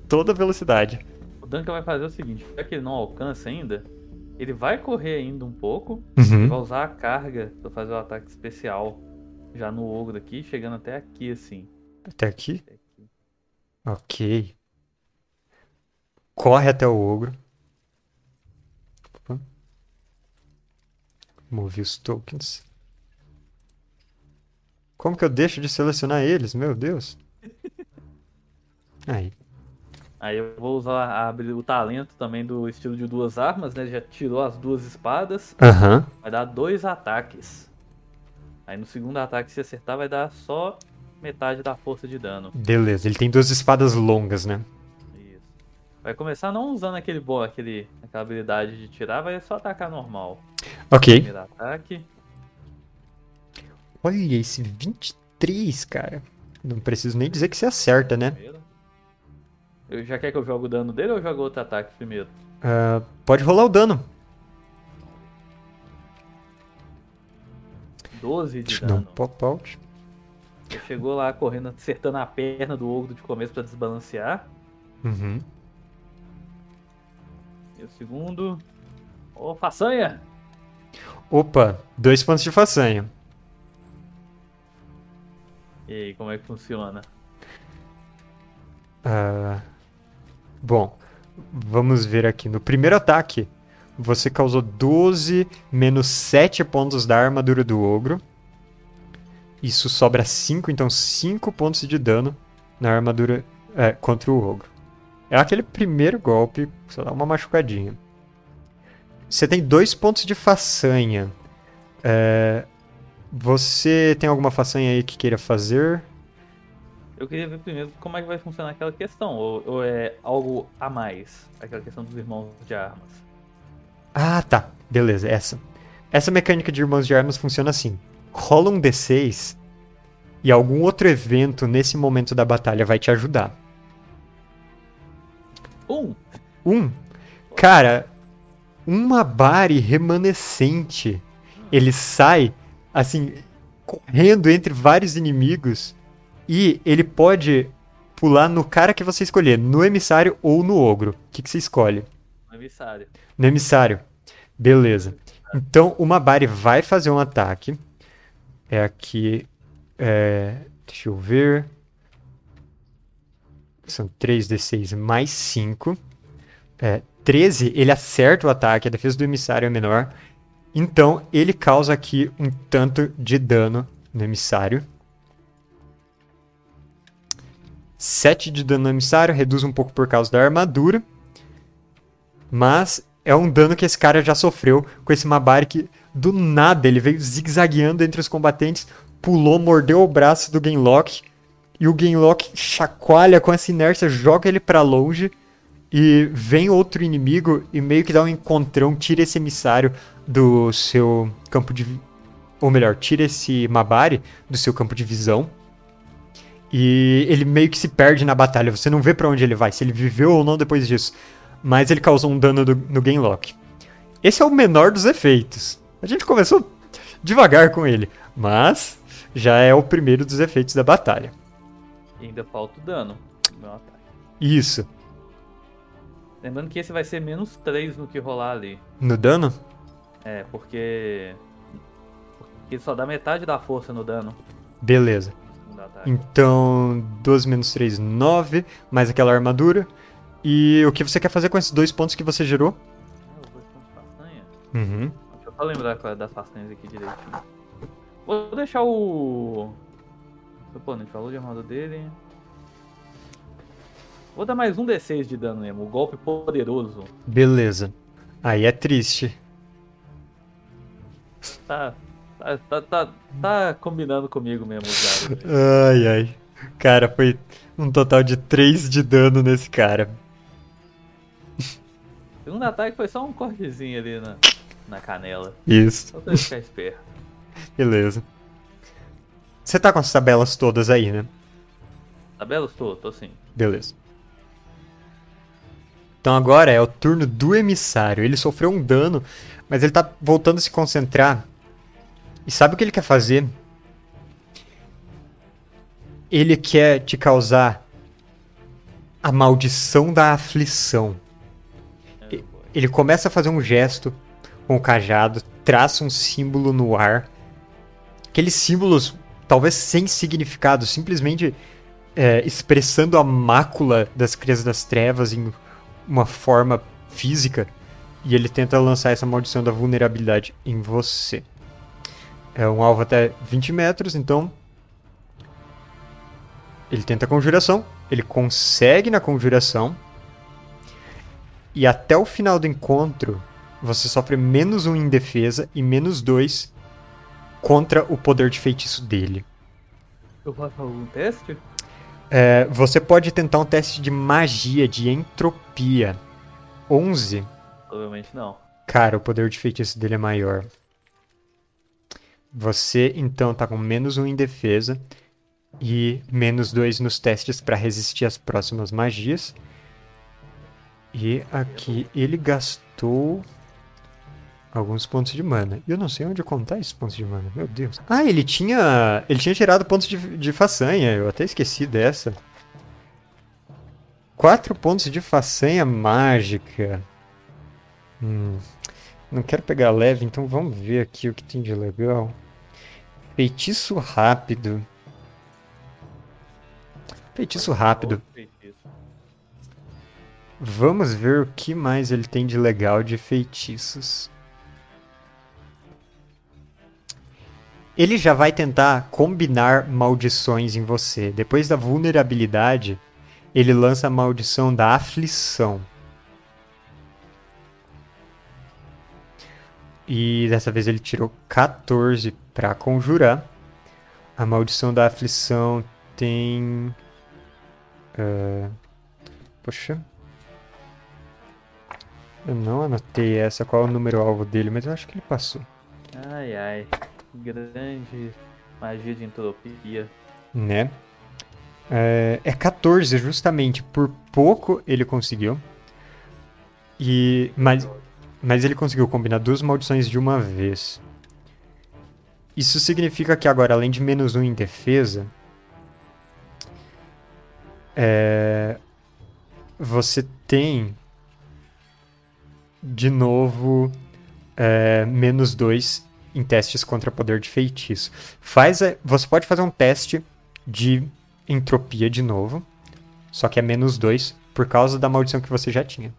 toda velocidade. O Duncan vai fazer o seguinte, já que ele não alcança ainda, ele vai correr ainda um pouco, uhum. vai usar a carga para fazer o ataque especial já no Ogro aqui, chegando até aqui assim. Até aqui? Até aqui. Ok. Corre até o Ogro. Mover os tokens. Como que eu deixo de selecionar eles? Meu Deus. Aí. Aí eu vou usar a, o talento também do estilo de duas armas, né? Já tirou as duas espadas. Uhum. Vai dar dois ataques. Aí no segundo ataque, se acertar, vai dar só metade da força de dano. Beleza, ele tem duas espadas longas, né? Isso. Vai começar não usando aquele, aquele, aquela habilidade de tirar, vai só atacar normal. Ok. Primeiro ataque. Olha esse 23, cara. Não preciso nem dizer que você acerta, né? Eu já quer que eu jogue o dano dele ou eu jogo outro ataque primeiro? Uh, pode rolar o dano. 12 de dano. Não, pop out. Ele chegou lá correndo, acertando a perna do ogro de começo para desbalancear. Uhum. E o segundo. Ô, oh, façanha! Opa, dois pontos de façanha. E aí, como é que funciona? Uh, bom, vamos ver aqui. No primeiro ataque, você causou 12 menos 7 pontos da armadura do ogro. Isso sobra 5, então 5 pontos de dano na armadura é, contra o ogro. É aquele primeiro golpe, só dá uma machucadinha. Você tem dois pontos de façanha. É, você tem alguma façanha aí que queira fazer? Eu queria ver primeiro como é que vai funcionar aquela questão, ou, ou é algo a mais, aquela questão dos irmãos de armas. Ah, tá. Beleza, essa. Essa mecânica de irmãos de armas funciona assim. Rola um D6 e algum outro evento nesse momento da batalha vai te ajudar. Um? Um? Cara, uma bari remanescente. Ele sai, assim, correndo entre vários inimigos e ele pode pular no cara que você escolher, no emissário ou no ogro. O que, que você escolhe? No emissário. No emissário. Beleza. Então, o Mabari vai fazer um ataque. É aqui. É, deixa eu ver. São 3d6 mais 5. É, 13, ele acerta o ataque, a defesa do emissário é menor. Então, ele causa aqui um tanto de dano no emissário. 7 de dano no emissário, reduz um pouco por causa da armadura. Mas é um dano que esse cara já sofreu com esse Mabari que do nada ele veio zigue-zagueando entre os combatentes, pulou, mordeu o braço do Genlock e o Genlock chacoalha com essa inércia, joga ele para longe e vem outro inimigo e meio que dá um encontrão, tira esse emissário do seu campo de. Ou melhor, tira esse Mabari do seu campo de visão. E ele meio que se perde na batalha. Você não vê para onde ele vai, se ele viveu ou não depois disso. Mas ele causou um dano do, no Gamelock. Esse é o menor dos efeitos. A gente começou devagar com ele, mas já é o primeiro dos efeitos da batalha. E ainda falta o dano no ataque. Isso. Lembrando que esse vai ser menos 3 no que rolar ali. No dano? É, porque. Porque só dá metade da força no dano. Beleza. Então, 12 menos 3, 9, mais aquela armadura. E o que você quer fazer com esses dois pontos que você gerou? É, os dois pontos de façanha? Uhum. Deixa eu só lembrar das façanhas aqui direitinho. Vou deixar o. A gente falou de armadura dele. Vou dar mais um D6 de dano mesmo, o golpe poderoso. Beleza. Aí é triste. Tá, tá, tá, tá, tá combinando comigo mesmo, cara. Ai, ai. Cara, foi um total de 3 de dano nesse cara. Segundo ataque foi só um cortezinho ali na, na canela. Isso. Só pra ficar esperto. Beleza. Você tá com as tabelas todas aí, né? Tabelas? Tô, tô sim. Beleza. Então agora é o turno do emissário. Ele sofreu um dano, mas ele tá voltando a se concentrar. E sabe o que ele quer fazer? Ele quer te causar a maldição da aflição. É, Ele começa a fazer um gesto com o cajado, traça um símbolo no ar. Aqueles símbolos, talvez sem significado, simplesmente é, expressando a mácula das crias das trevas em uma forma física. E ele tenta lançar essa maldição da vulnerabilidade em você. É um alvo até 20 metros, então. Ele tenta a conjuração. Ele consegue na conjuração. E até o final do encontro, você sofre menos um em defesa e menos dois contra o poder de feitiço dele. Eu faço algum teste? É, você pode tentar um teste de magia, de entropia. 11. Provavelmente não. Cara, o poder de feitiço dele é maior. Você então tá com menos um em defesa e menos dois nos testes para resistir às próximas magias. E aqui ele gastou alguns pontos de mana. E eu não sei onde contar esses pontos de mana, meu Deus. Ah, ele tinha. Ele tinha gerado pontos de, de façanha, eu até esqueci dessa. Quatro pontos de façanha mágica. Hum, não quero pegar leve, então vamos ver aqui o que tem de legal. Feitiço rápido. Feitiço rápido. Vamos ver o que mais ele tem de legal de feitiços. Ele já vai tentar combinar maldições em você. Depois da vulnerabilidade, ele lança a maldição da aflição. E dessa vez ele tirou 14 para conjurar. A maldição da aflição tem. Uh, poxa. Eu não anotei essa, qual é o número alvo dele, mas eu acho que ele passou. Ai, ai. Grande magia de entropia. Né? É, é 14, justamente. Por pouco ele conseguiu. E. Mas, mas ele conseguiu combinar duas maldições de uma vez. Isso significa que agora, além de menos um em defesa. É, você tem. De novo. É, menos dois em testes contra poder de feitiço. Faz você pode fazer um teste de entropia de novo, só que é menos 2 por causa da maldição que você já tinha.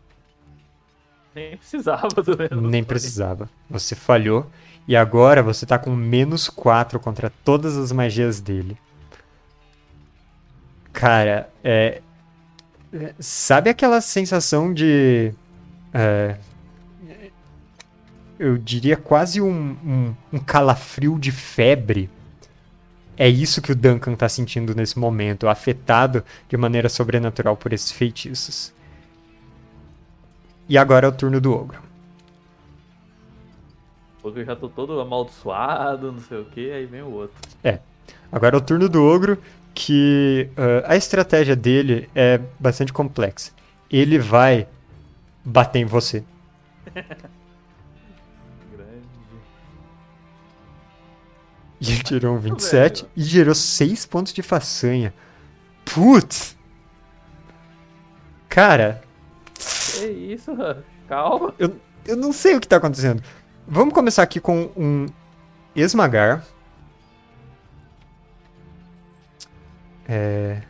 Nem precisava do menos Nem precisava. Você falhou e agora você tá com menos 4 contra todas as magias dele. Cara, é. é- Sabe aquela sensação de. é, eu diria quase um, um, um calafrio de febre. É isso que o Duncan tá sentindo nesse momento, afetado de maneira sobrenatural por esses feitiços. E agora é o turno do ogro. Porque eu já tô todo amaldiçoado, não sei o que, aí vem o outro. Agora é o turno do ogro, que ah, a estratégia dele é bastante complexa. Ele vai bater em você. E ele tirou um 27 e gerou 6 pontos de façanha. Putz! Cara, Que isso, calma. eu, eu não sei o que tá acontecendo. Vamos começar aqui com um esmagar. É...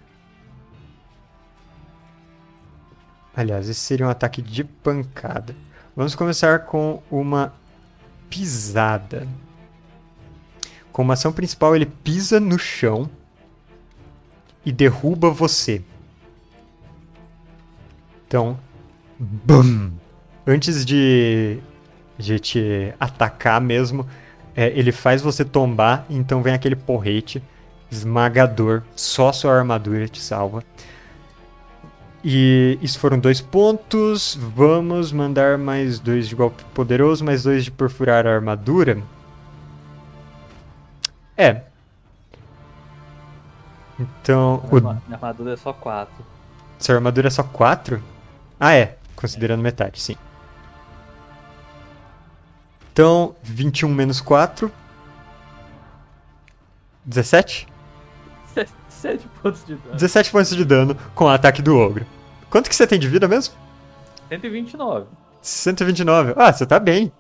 Aliás, esse seria um ataque de pancada. Vamos começar com uma pisada. Como ação principal, ele pisa no chão e derruba você. Então, BUM! Antes de, de te atacar mesmo, é, ele faz você tombar, então vem aquele porrete esmagador, só sua armadura te salva. E isso foram dois pontos. Vamos mandar mais dois de golpe poderoso, mais dois de perfurar a armadura. É. Então. Minha, o... minha armadura é só 4. Sua armadura é só 4? Ah, é. Considerando metade, sim. Então, 21 menos 4. 17? 17 pontos de dano. 17 pontos de dano com o ataque do ogro. Quanto que você tem de vida mesmo? 129. 129. Ah, você tá bem.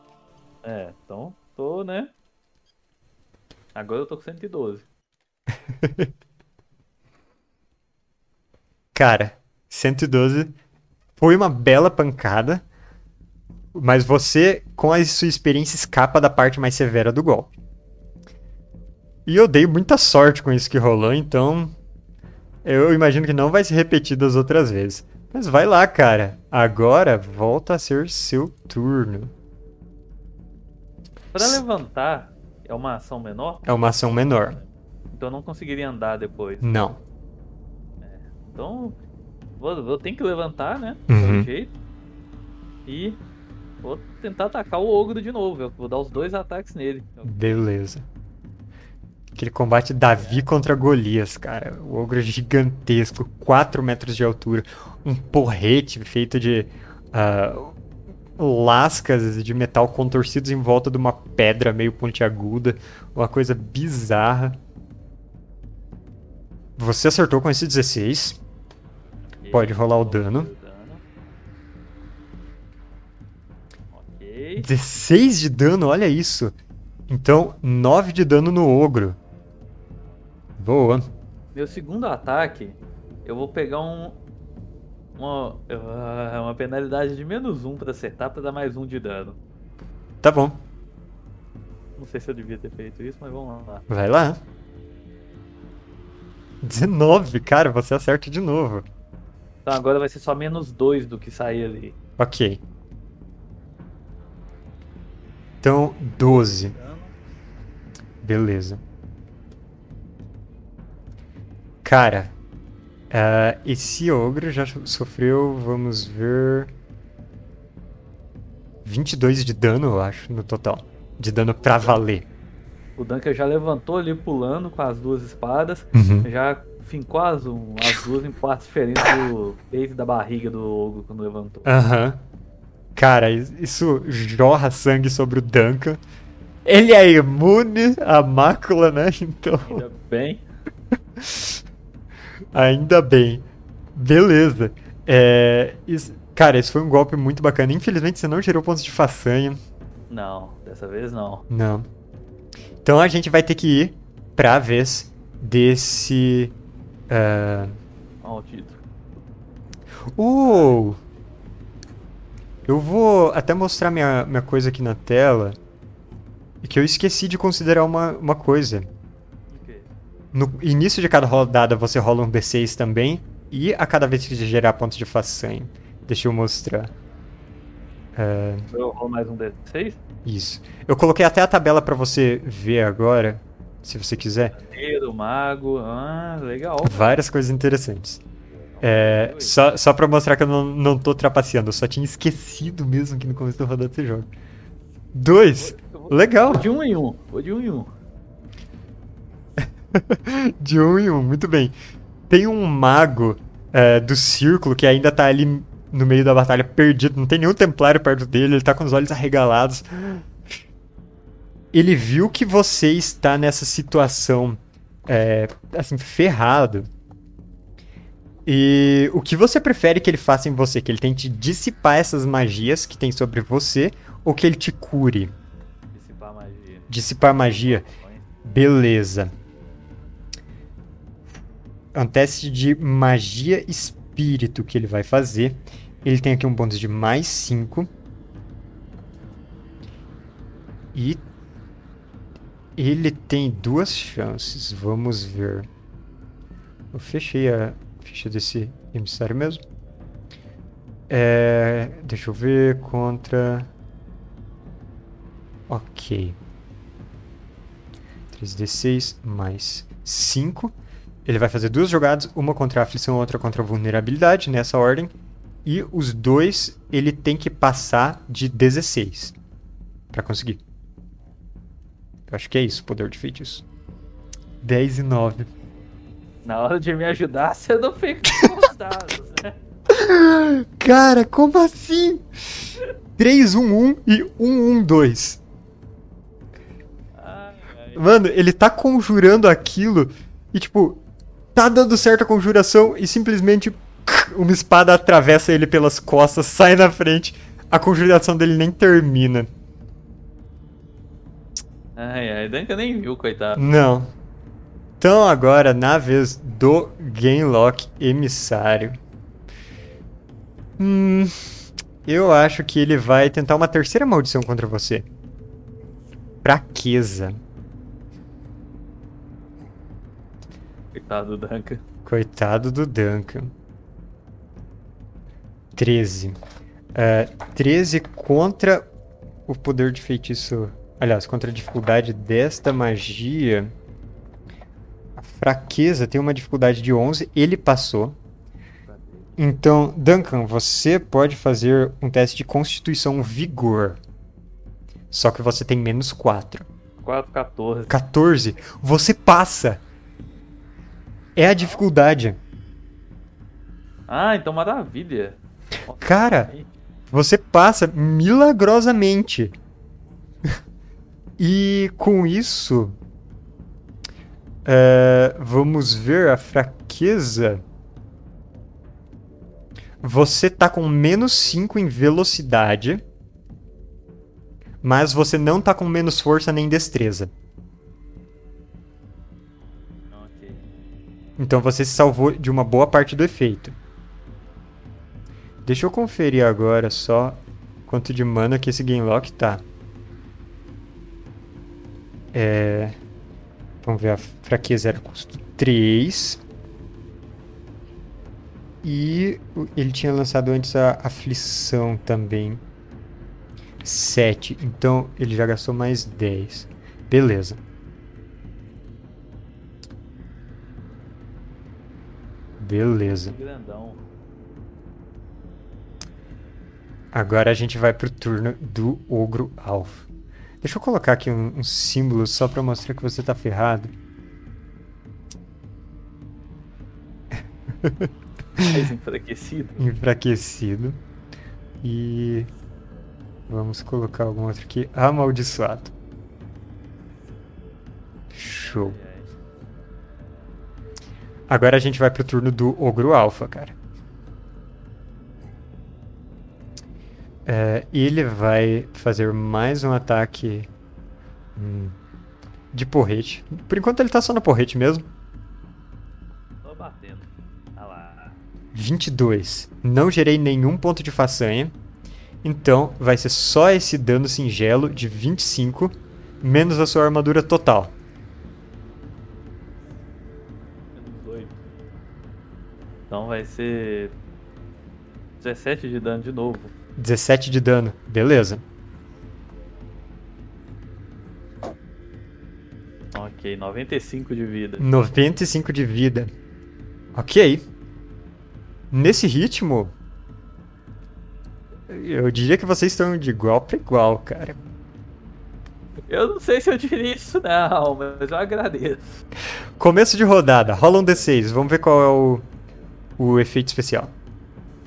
É, então tô, né? Agora eu tô com 112. Cara, 112 foi uma bela pancada, mas você, com a sua experiência, escapa da parte mais severa do golpe. E eu dei muita sorte com isso que rolou, então eu imagino que não vai se repetir das outras vezes. Mas vai lá, cara. Agora volta a ser seu turno. Para levantar, é uma ação menor? É uma ação menor. Então eu não conseguiria andar depois. Não. É, então, vou, vou ter que levantar, né? Uhum. jeito. E vou tentar atacar o ogro de novo. Eu vou dar os dois ataques nele. Beleza. Aquele combate Davi contra Golias, cara. O ogro gigantesco, 4 metros de altura. Um porrete feito de uh, lascas de metal contorcidos em volta de uma pedra meio pontiaguda. Uma coisa bizarra. Você acertou com esse 16. Pode rolar o dano. Ok. 16 de dano, olha isso. Então, 9 de dano no ogro. Boa. Meu segundo ataque, eu vou pegar um. Uma, uh, uma penalidade de menos um pra acertar pra dar mais um de dano. Tá bom. Não sei se eu devia ter feito isso, mas vamos lá. Vai lá. 19, cara, você acerta de novo. Então agora vai ser só menos 2 do que sair ali. Ok. Então, 12. Beleza. Cara, uh, esse ogro já sofreu, vamos ver. 22 de dano, eu acho, no total. De dano pra valer. O Duncan já levantou ali pulando com as duas espadas. Uhum. Já fincou as, as duas em partes diferentes do peito da barriga do ogro quando levantou. Aham. Uhum. Cara, isso jorra sangue sobre o Duncan. Ele é imune à mácula, né? Então. Ainda bem. Ainda bem. Beleza. É, isso, cara, esse foi um golpe muito bacana. Infelizmente você não gerou pontos de façanha. Não, dessa vez não. Não. Então a gente vai ter que ir pra vez desse. Uh... Olha o título. Uh! Eu vou até mostrar minha, minha coisa aqui na tela. Que eu esqueci de considerar uma, uma coisa. No início de cada rodada você rola um D6 também. E a cada vez que gerar pontos de façanha. Deixa eu mostrar. Uh... Eu rolo mais um D6? Isso. Eu coloquei até a tabela para você ver agora, se você quiser. Maneiro, mago, ah, legal. Várias coisas interessantes. É, só, só pra mostrar que eu não, não tô trapaceando, eu só tinha esquecido mesmo que no começo da rodada você joga. Dois! Legal! Vou de um em um, vou de um em um. de um em um, muito bem. Tem um mago é, do círculo que ainda tá ali no meio da batalha perdido, não tem nenhum templário perto dele, ele tá com os olhos arregalados. Ele viu que você está nessa situação, é, assim, ferrado. E o que você prefere que ele faça em você? Que ele tente dissipar essas magias que tem sobre você ou que ele te cure? Dissipar magia. Dissipar magia. Beleza. É um teste de magia espírito que ele vai fazer. Ele tem aqui um bônus de mais 5. E ele tem duas chances. Vamos ver. Eu fechei a ficha desse emissário mesmo. É, deixa eu ver contra. Ok. 3d6 mais 5. Ele vai fazer duas jogadas, uma contra a aflição, outra contra a vulnerabilidade, nessa ordem. E os dois ele tem que passar de 16 para conseguir. Eu acho que é isso, poder de feitiço. 10 e 9. Na hora de me ajudar, você não fica com dados, né? Cara, como assim? 3, 1, 1 e 1, 1, 2. Mano, ele tá conjurando aquilo e, tipo, tá dando certo a conjuração e simplesmente uma espada atravessa ele pelas costas, sai na frente. A conjuração dele nem termina. Ai, ai, Duncan nem viu, coitado. Não. Então agora, na vez do Gamelock Emissário. Hum, eu acho que ele vai tentar uma terceira maldição contra você. Fraqueza. Coitado do Duncan. Coitado do Duncan. 13. Uh, 13 contra o poder de feitiço. Aliás, contra a dificuldade desta magia. A fraqueza tem uma dificuldade de 11. Ele passou. Então, Duncan, você pode fazer um teste de constituição vigor. Só que você tem menos 4. 4, 14. 14? Você passa! É a dificuldade. Ah, então maravilha. Cara, você passa milagrosamente. e com isso. É, vamos ver a fraqueza. Você tá com menos 5 em velocidade. Mas você não tá com menos força nem destreza. Então você se salvou de uma boa parte do efeito. Deixa eu conferir agora só quanto de mana que esse Gamelock tá. É... Vamos ver, a fraqueza era custo 3. E ele tinha lançado antes a aflição também. 7. Então ele já gastou mais 10. Beleza. Beleza. Agora a gente vai pro turno do Ogro Alpha. Deixa eu colocar aqui um, um símbolo só pra mostrar que você tá ferrado. Mais enfraquecido. enfraquecido. E vamos colocar algum outro aqui. Amaldiçoado. Show. Agora a gente vai pro turno do Ogro Alpha, cara. É, ele vai fazer mais um ataque hum, de porrete. Por enquanto ele tá só no porrete mesmo. Tô batendo. Ah lá. 22. Não gerei nenhum ponto de façanha. Então vai ser só esse dano singelo de 25 menos a sua armadura total. Então vai ser 17 de dano de novo. 17 de dano, beleza. Ok, 95 de vida. 95 de vida. Ok. Nesse ritmo, eu diria que vocês estão de igual para igual, cara. Eu não sei se eu diria isso não, mas eu agradeço. Começo de rodada, rola um D6, vamos ver qual é o o efeito especial.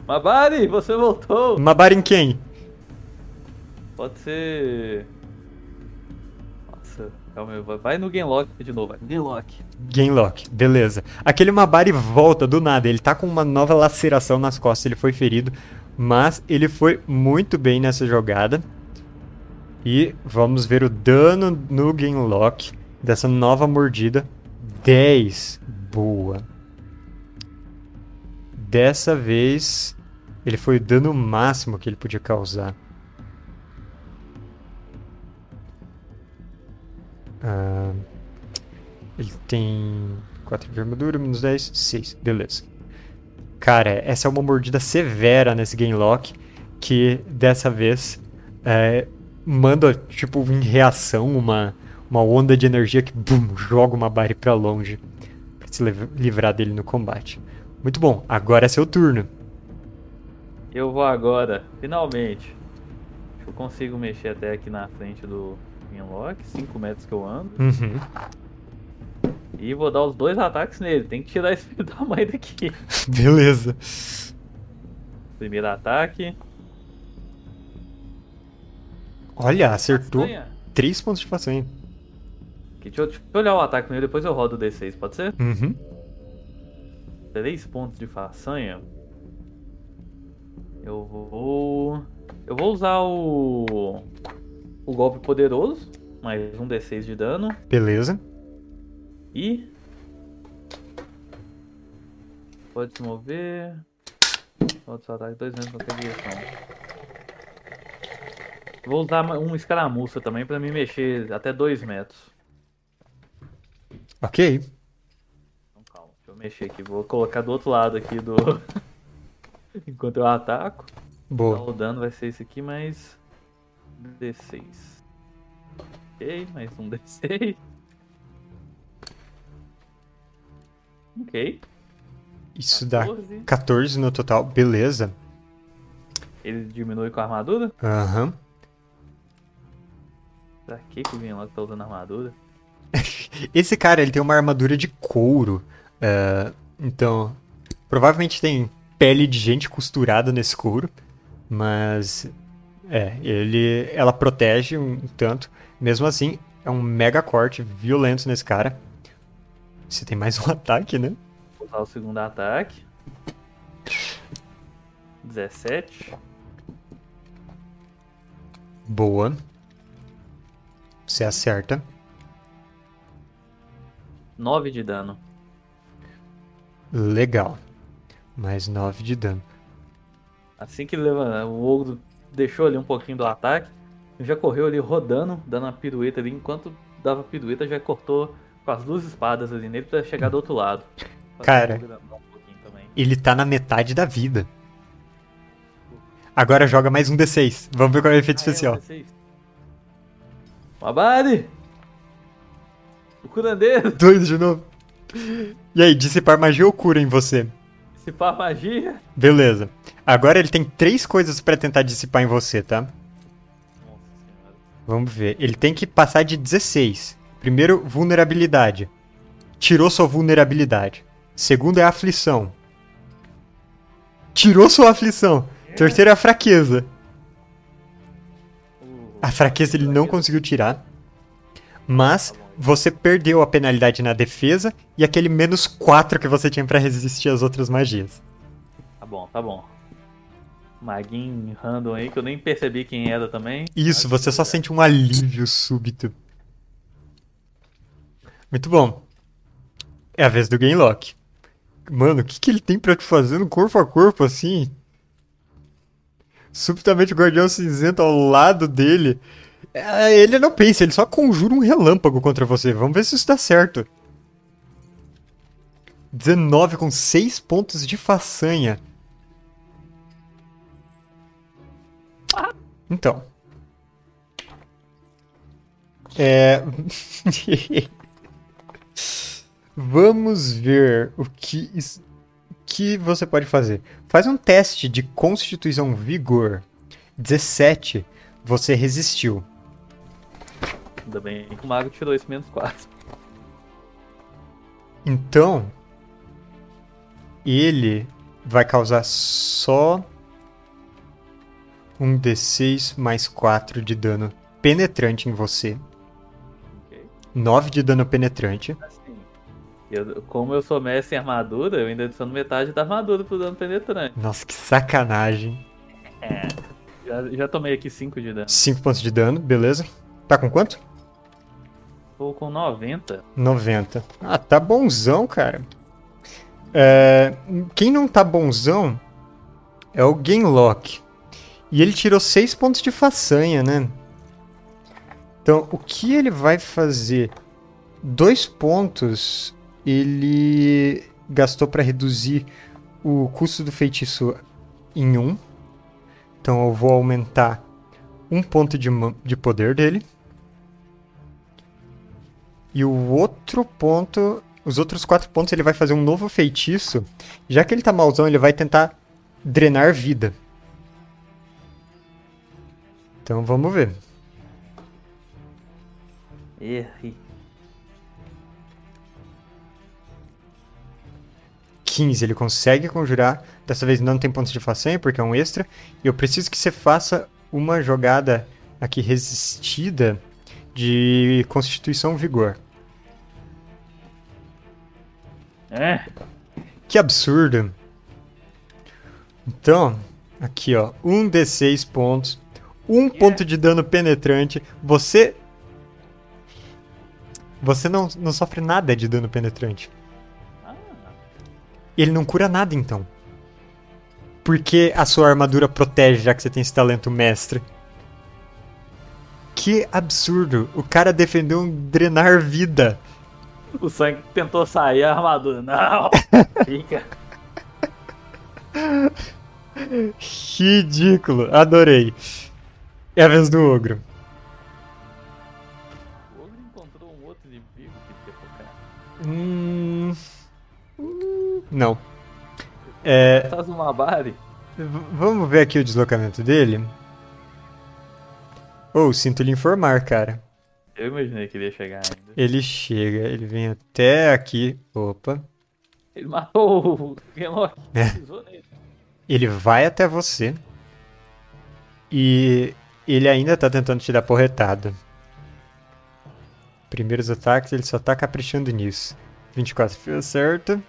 Mabari, você voltou! Mabari em quem? Pode ser. Nossa, calma aí, vai no Gamelock de novo, vai. Gamelock. Gamelock, beleza. Aquele Mabari volta do nada, ele tá com uma nova laceração nas costas, ele foi ferido, mas ele foi muito bem nessa jogada. E vamos ver o dano no Gamelock dessa nova mordida. 10. Boa. Dessa vez, ele foi o dano máximo que ele podia causar. Ah, ele tem 4 de armadura, menos 10, 6. Beleza. Cara, essa é uma mordida severa nesse Gamelock, que dessa vez é, manda, tipo, em reação, uma, uma onda de energia que boom, joga uma Bari pra longe. Pra se livrar dele no combate. Muito bom, agora é seu turno. Eu vou agora, finalmente. Eu consigo mexer até aqui na frente do Inlock, 5 metros que eu ando. Uhum. E vou dar os dois ataques nele. Tem que tirar esse filho da mãe daqui. Beleza. Primeiro ataque. Olha, acertou. Façanha. Três pontos de façanha. Deixa eu, deixa eu olhar o ataque nele, depois eu rodo o D6, pode ser? Uhum. Três pontos de façanha. Eu vou. Eu vou usar o. O golpe poderoso. Mais um D6 de dano. Beleza. E. Pode se mover. Outro ataque, dois metros qualquer direção. Vou usar uma escaramuça também pra me mexer até dois metros. Ok. Então calma, deixa eu mexer aqui. Vou colocar do outro lado aqui do. Enquanto eu ataco. Boa. Então, o dano vai ser esse aqui, mais D6. Ok, mais um D6. Ok. Isso 14. dá 14 no total, beleza. Ele diminui com a armadura? Aham. Uhum. Pra que que o Vinlock tá usando armadura? Esse cara, ele tem uma armadura de couro. Uh, então, provavelmente tem pele de gente costurada nesse couro. Mas, é, ele, ela protege um tanto. Mesmo assim, é um mega corte violento nesse cara. Você tem mais um ataque, né? Vou usar o segundo ataque. 17. Boa. Você acerta. 9 de dano. Legal. Mais 9 de dano. Assim que leva, o ogro deixou ali um pouquinho do ataque, já correu ali rodando, dando uma pirueta ali. Enquanto dava pirueta, já cortou com as duas espadas ali nele pra chegar do outro lado. Cara, um ele tá na metade da vida. Agora joga mais um D6. Vamos ver qual é o efeito ah, especial. É Mabari! O curandeiro! Doido de novo. E aí, dissipar magia ou cura em você? Dissipar magia? Beleza. Agora ele tem três coisas para tentar dissipar em você, tá? Vamos ver. Ele tem que passar de 16. Primeiro, vulnerabilidade. Tirou sua vulnerabilidade. Segundo é aflição. Tirou sua aflição. É. Terceiro é a fraqueza. A fraqueza ele não conseguiu tirar. Mas você perdeu a penalidade na defesa e aquele menos 4 que você tinha para resistir às outras magias. Tá bom, tá bom. Maguinho random aí que eu nem percebi quem era também. Isso, você só sente um alívio súbito. Muito bom. É a vez do Gamelock. Mano, o que, que ele tem para te fazer no corpo a corpo assim? subitamente o Guardião Cinzento ao lado dele. É, ele não pensa, ele só conjura um relâmpago contra você. Vamos ver se isso dá certo. 19 com 6 pontos de façanha. Então. É. Vamos ver o que que você pode fazer? Faz um teste de Constituição Vigor. 17. Você resistiu. Ainda bem que o mago tirou esse menos 4. Então. Ele vai causar só. Um D6 mais 4 de dano penetrante em você. Okay. 9 de dano penetrante. Eu, como eu sou mestre em armadura, eu ainda adiciono metade da armadura pro dano penetrante. Nossa, que sacanagem. É. Já, já tomei aqui 5 de dano. 5 pontos de dano, beleza. Tá com quanto? Tô com 90. 90. Ah, tá bonzão, cara. É, quem não tá bonzão é o Gamelock. E ele tirou 6 pontos de façanha, né? Então, o que ele vai fazer? Dois pontos ele gastou para reduzir o custo do feitiço em 1. Um. Então eu vou aumentar um ponto de, de poder dele. E o outro ponto, os outros quatro pontos, ele vai fazer um novo feitiço. Já que ele tá malzão, ele vai tentar drenar vida. Então vamos ver. Erre. 15, ele consegue conjurar. Dessa vez não tem pontos de façanha, porque é um extra. E eu preciso que você faça uma jogada aqui resistida de Constituição Vigor. É. Que absurdo. Então, aqui ó, 1 d6 pontos, 1 yeah. ponto de dano penetrante. Você você não, não sofre nada de dano penetrante. Ah. Ele não cura nada então. Porque a sua armadura protege, já que você tem esse talento mestre. Que absurdo! O cara defendeu um drenar vida. O sangue tentou sair, a armadura. Não! Fica. Ridículo, adorei. É a vez do ogro. O ogro encontrou um outro inimigo que focar. Hum. Não. É. Faz uma bari. Vamos ver aqui o deslocamento dele. Oh, sinto lhe informar, cara. Eu imaginei que ele ia chegar ainda. Ele chega, ele vem até aqui. Opa. Ele matou o Genlock. É. Ele vai até você. E ele ainda tá tentando te dar porretada. Primeiros ataques, ele só tá caprichando nisso. 24 foi certo.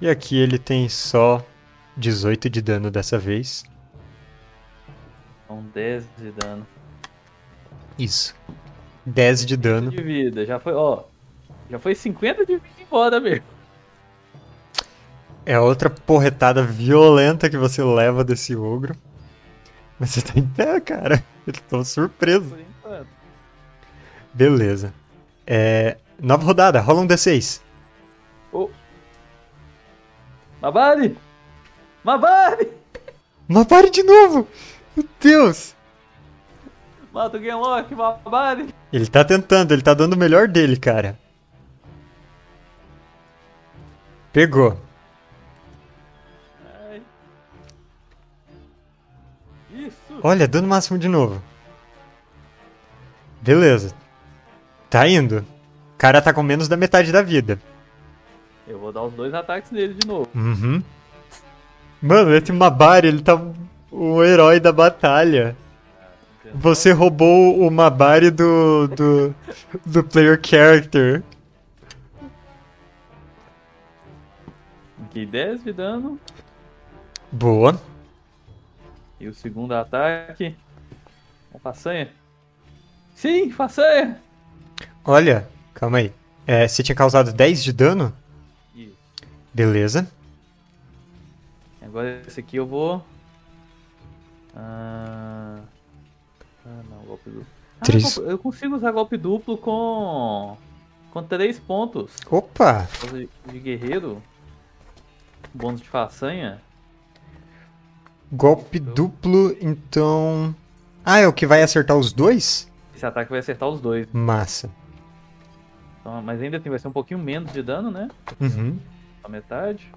E aqui ele tem só 18 de dano dessa vez. São 10 de dano. Isso. 10 de dano. De vida, já foi, ó. Já foi 50 de vida embora mesmo. É outra porretada violenta que você leva desse ogro. Mas você tá em pé, cara. Eu tô surpreso. Beleza. É... Nova rodada, rola um D6. Oh. Mabari! Mabari! Mabari de novo! Meu Deus! Mata o Genlock, Mabari! Ele tá tentando, ele tá dando o melhor dele, cara. Pegou. Ai. Isso. Olha, dano máximo de novo. Beleza. Tá indo. O cara tá com menos da metade da vida. Eu vou dar os dois ataques nele de novo. Uhum. Mano, esse Mabari, ele tá o herói da batalha. Você roubou o Mabari do, do, do player character. Aqui 10 de dano. Boa. E o segundo ataque. Uma façanha. Sim, façanha! Olha, calma aí. É, você tinha causado 10 de dano? Isso. Beleza. Agora esse aqui eu vou. Ah... Ah, não, golpe duplo. Ah, Três. eu consigo usar golpe duplo com. com 3 pontos. Opa! De guerreiro. Bônus de façanha. Golpe duplo, então. Ah, é o que vai acertar os dois? Esse ataque vai acertar os dois. Massa. Então, mas ainda assim vai ser um pouquinho menos de dano, né? Uhum. A metade.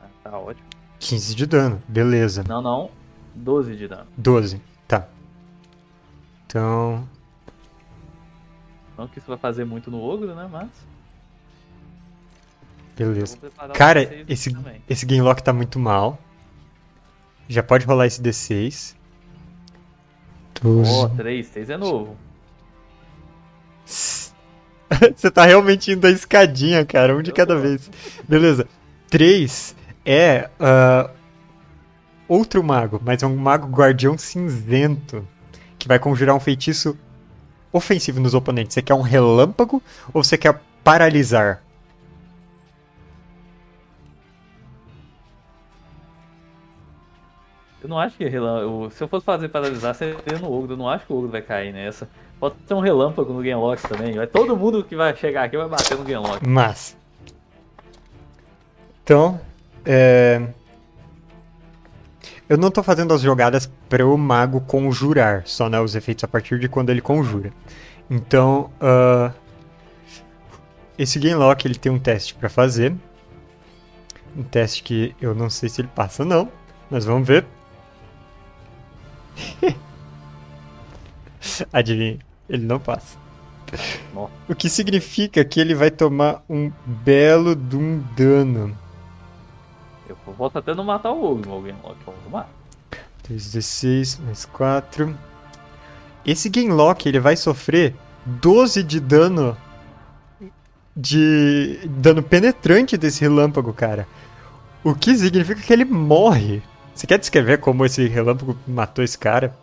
Ah, tá ótimo. 15 de dano, beleza. Não, não. 12 de dano. 12, tá. Então. Não que isso vai fazer muito no ogro, né? Mas. Beleza. Cara, esse, esse Gamelock tá muito mal. Já pode rolar esse D6. 12. Oh, 3, 6 é novo. Você tá realmente indo da escadinha, cara, um de cada vez. Beleza. 3 é uh, outro mago, mas é um mago guardião cinzento que vai conjurar um feitiço ofensivo nos oponentes. Você quer um relâmpago ou você quer paralisar? Eu não acho que relâmpago. Se eu fosse fazer paralisar, seria no ogro. Eu não acho que o ogro vai cair nessa. Pode ter um relâmpago no Genlock também. Vai todo mundo que vai chegar aqui vai bater no Genlock. Mas. Então. É... Eu não tô fazendo as jogadas para o mago conjurar, só né, os efeitos a partir de quando ele conjura. Então, uh, esse Gamelock ele tem um teste para fazer. Um teste que eu não sei se ele passa ou não, mas vamos ver. Adivinha, ele não passa. O que significa que ele vai tomar um belo de um dano. Eu até não matar o Ogre, o Gamelock, vamos lá. 3d6 mais 4. Esse Gamelock ele vai sofrer 12 de dano de dano penetrante desse relâmpago, cara. O que significa que ele morre. Você quer descrever como esse relâmpago matou esse cara?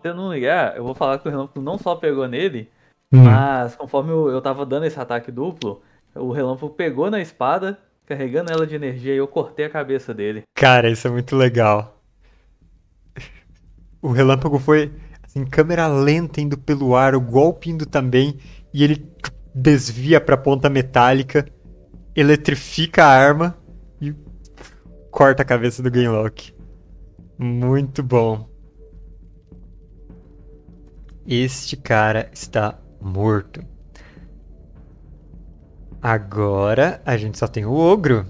Se eu não ligar, eu vou falar que o relâmpago não só pegou nele, hum. mas conforme eu, eu tava dando esse ataque duplo, o relâmpago pegou na espada, carregando ela de energia e eu cortei a cabeça dele. Cara, isso é muito legal. O relâmpago foi em câmera lenta indo pelo ar, o golpe indo também, e ele desvia para a ponta metálica, eletrifica a arma e corta a cabeça do Gamelock. Muito bom. Este cara está morto. Agora a gente só tem o ogro.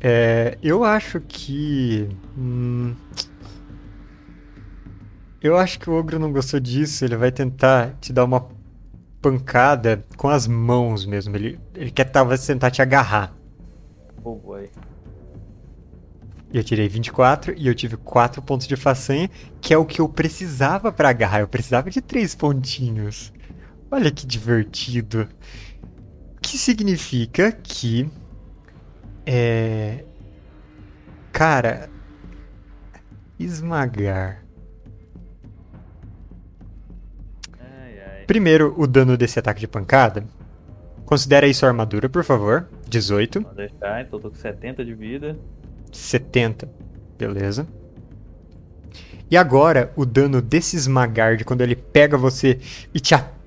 É, eu acho que. Hum, eu acho que o ogro não gostou disso. Ele vai tentar te dar uma pancada com as mãos mesmo. Ele, ele quer talvez tentar te agarrar. Oh boy. Eu tirei 24 e eu tive 4 pontos de façanha, que é o que eu precisava para agarrar. Eu precisava de 3 pontinhos. Olha que divertido. Que significa que. É. Cara. Esmagar. Primeiro, o dano desse ataque de pancada. Considera aí sua armadura, por favor. 18. Pode deixar, então tô com 70 de vida. 70. Beleza. E agora, o dano desse esmagar, de quando ele pega você e te aperta,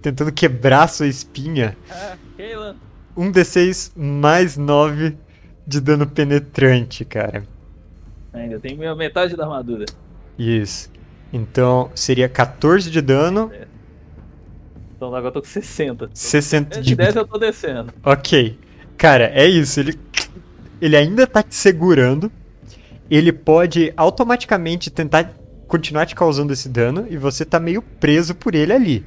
tentando quebrar sua espinha. Ah. Um D6 mais 9 de dano penetrante, cara. Ainda tem metade da armadura. Isso. Então, seria 14 de dano. É. Então agora eu tô com 60. 60 de 10 eu tô descendo. Ok. Cara, é isso. Ele, ele ainda tá te segurando. Ele pode automaticamente tentar continuar te causando esse dano e você tá meio preso por ele ali.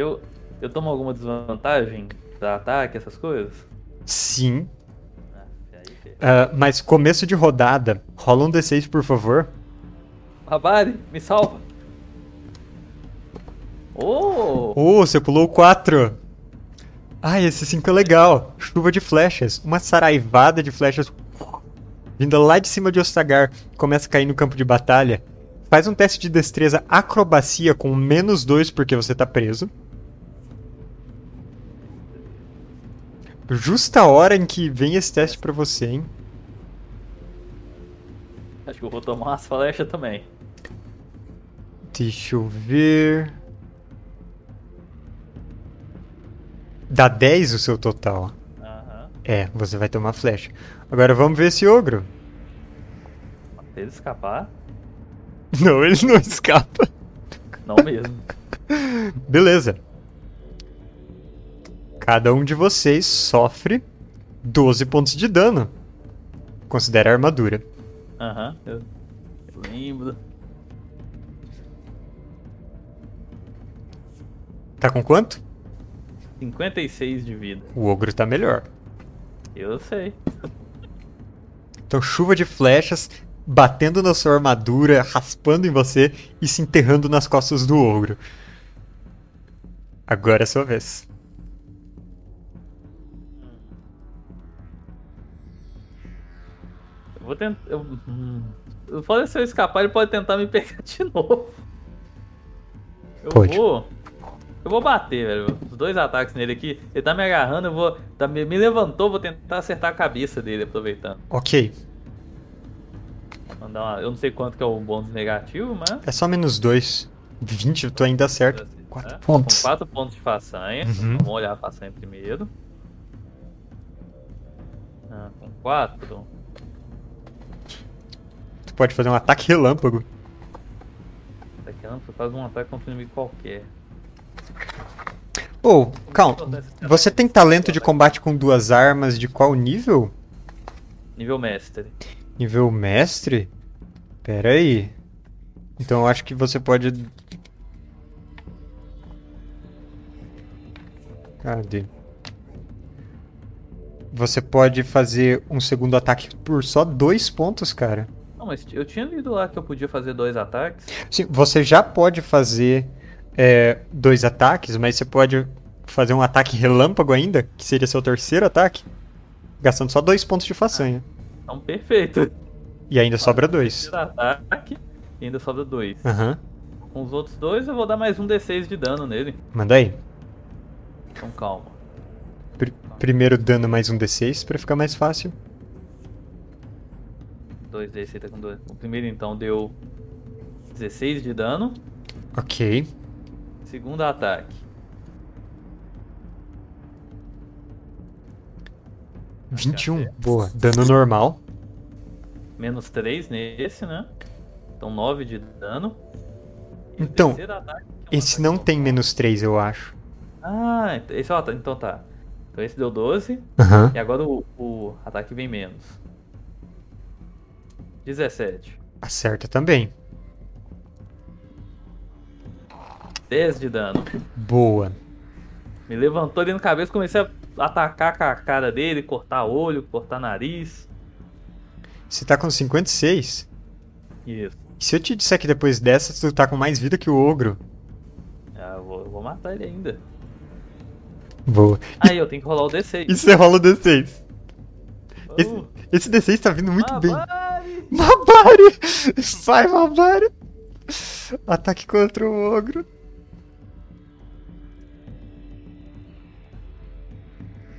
Eu, eu tomo alguma desvantagem pra ataque, essas coisas? Sim. Uh, mas começo de rodada, rola um D6, por favor. Rabari, me salva. Oh! Oh, você pulou 4. Ai, esse 5 é legal. Chuva de flechas. Uma saraivada de flechas vinda lá de cima de Ostagar. Começa a cair no campo de batalha. Faz um teste de destreza acrobacia com menos 2 porque você tá preso. Justa a hora em que vem esse teste pra você, hein? Acho que eu vou tomar umas flechas também. Deixa eu ver. Dá 10 o seu total. Uhum. É, você vai tomar flecha. Agora vamos ver esse ogro. Se ele escapar. Não, ele não escapa. Não mesmo. Beleza. Cada um de vocês sofre 12 pontos de dano. Considera a armadura. Aham, uhum, eu, eu lembro. Tá com quanto? 56 de vida. O ogro tá melhor. Eu sei. Então, chuva de flechas batendo na sua armadura, raspando em você e se enterrando nas costas do ogro. Agora é sua vez. Eu tentar. Eu... Hum. Se eu escapar, ele pode tentar me pegar de novo. Eu pode. vou. Eu vou bater, velho. Os dois ataques nele aqui. Ele tá me agarrando, eu vou. Tá, me, me levantou, vou tentar acertar a cabeça dele, aproveitando. Ok. Mandar uma, eu não sei quanto que é o bônus negativo, mas. É só menos dois. 20, tu ainda acerta. 4 é, pontos. Com 4 pontos de façanha. Uhum. Vamos olhar a façanha primeiro. Ah, com 4. Pode fazer um ataque relâmpago. por causa de um ataque contra um inimigo qualquer. Oh, calma. Você tem talento de combate com duas armas de qual nível? Nível mestre. Nível mestre? Pera aí. Então eu acho que você pode. Cadê? Você pode fazer um segundo ataque por só dois pontos, cara. Não, mas eu tinha lido lá que eu podia fazer dois ataques. Sim, você já pode fazer é, dois ataques, mas você pode fazer um ataque relâmpago ainda, que seria seu terceiro ataque, gastando só dois pontos de façanha. Então, perfeito. E ainda sobra dois. Ataque e ainda sobra dois. Aham. Uhum. Com os outros dois, eu vou dar mais um D6 de dano nele. Manda aí. Então, calma. Pr primeiro dano mais um D6 pra ficar mais fácil. 2D6 tá com dois. O primeiro então deu 16 de dano. Ok. Segundo ataque. 21, boa. Dano normal. Menos 3 nesse, né? Então 9 de dano. E então, ataque, é esse não tem menos 3, eu acho. Ah, esse, ó, então tá. Então esse deu 12. Uhum. E agora o, o ataque vem menos. 17. Acerta também. 10 de dano. Boa. Me levantou ali no cabeça, comecei a atacar com a cara dele, cortar olho, cortar nariz. Você tá com 56? Isso. E se eu te disser que depois dessa tu tá com mais vida que o ogro? Ah, eu vou, eu vou matar ele ainda. Boa. Aí eu tenho que rolar o D6. E você rola o D6. Uh. Esse, esse D6 tá vindo muito Mabari. bem. Mabari! Vai, Mabari! Ataque contra o ogro.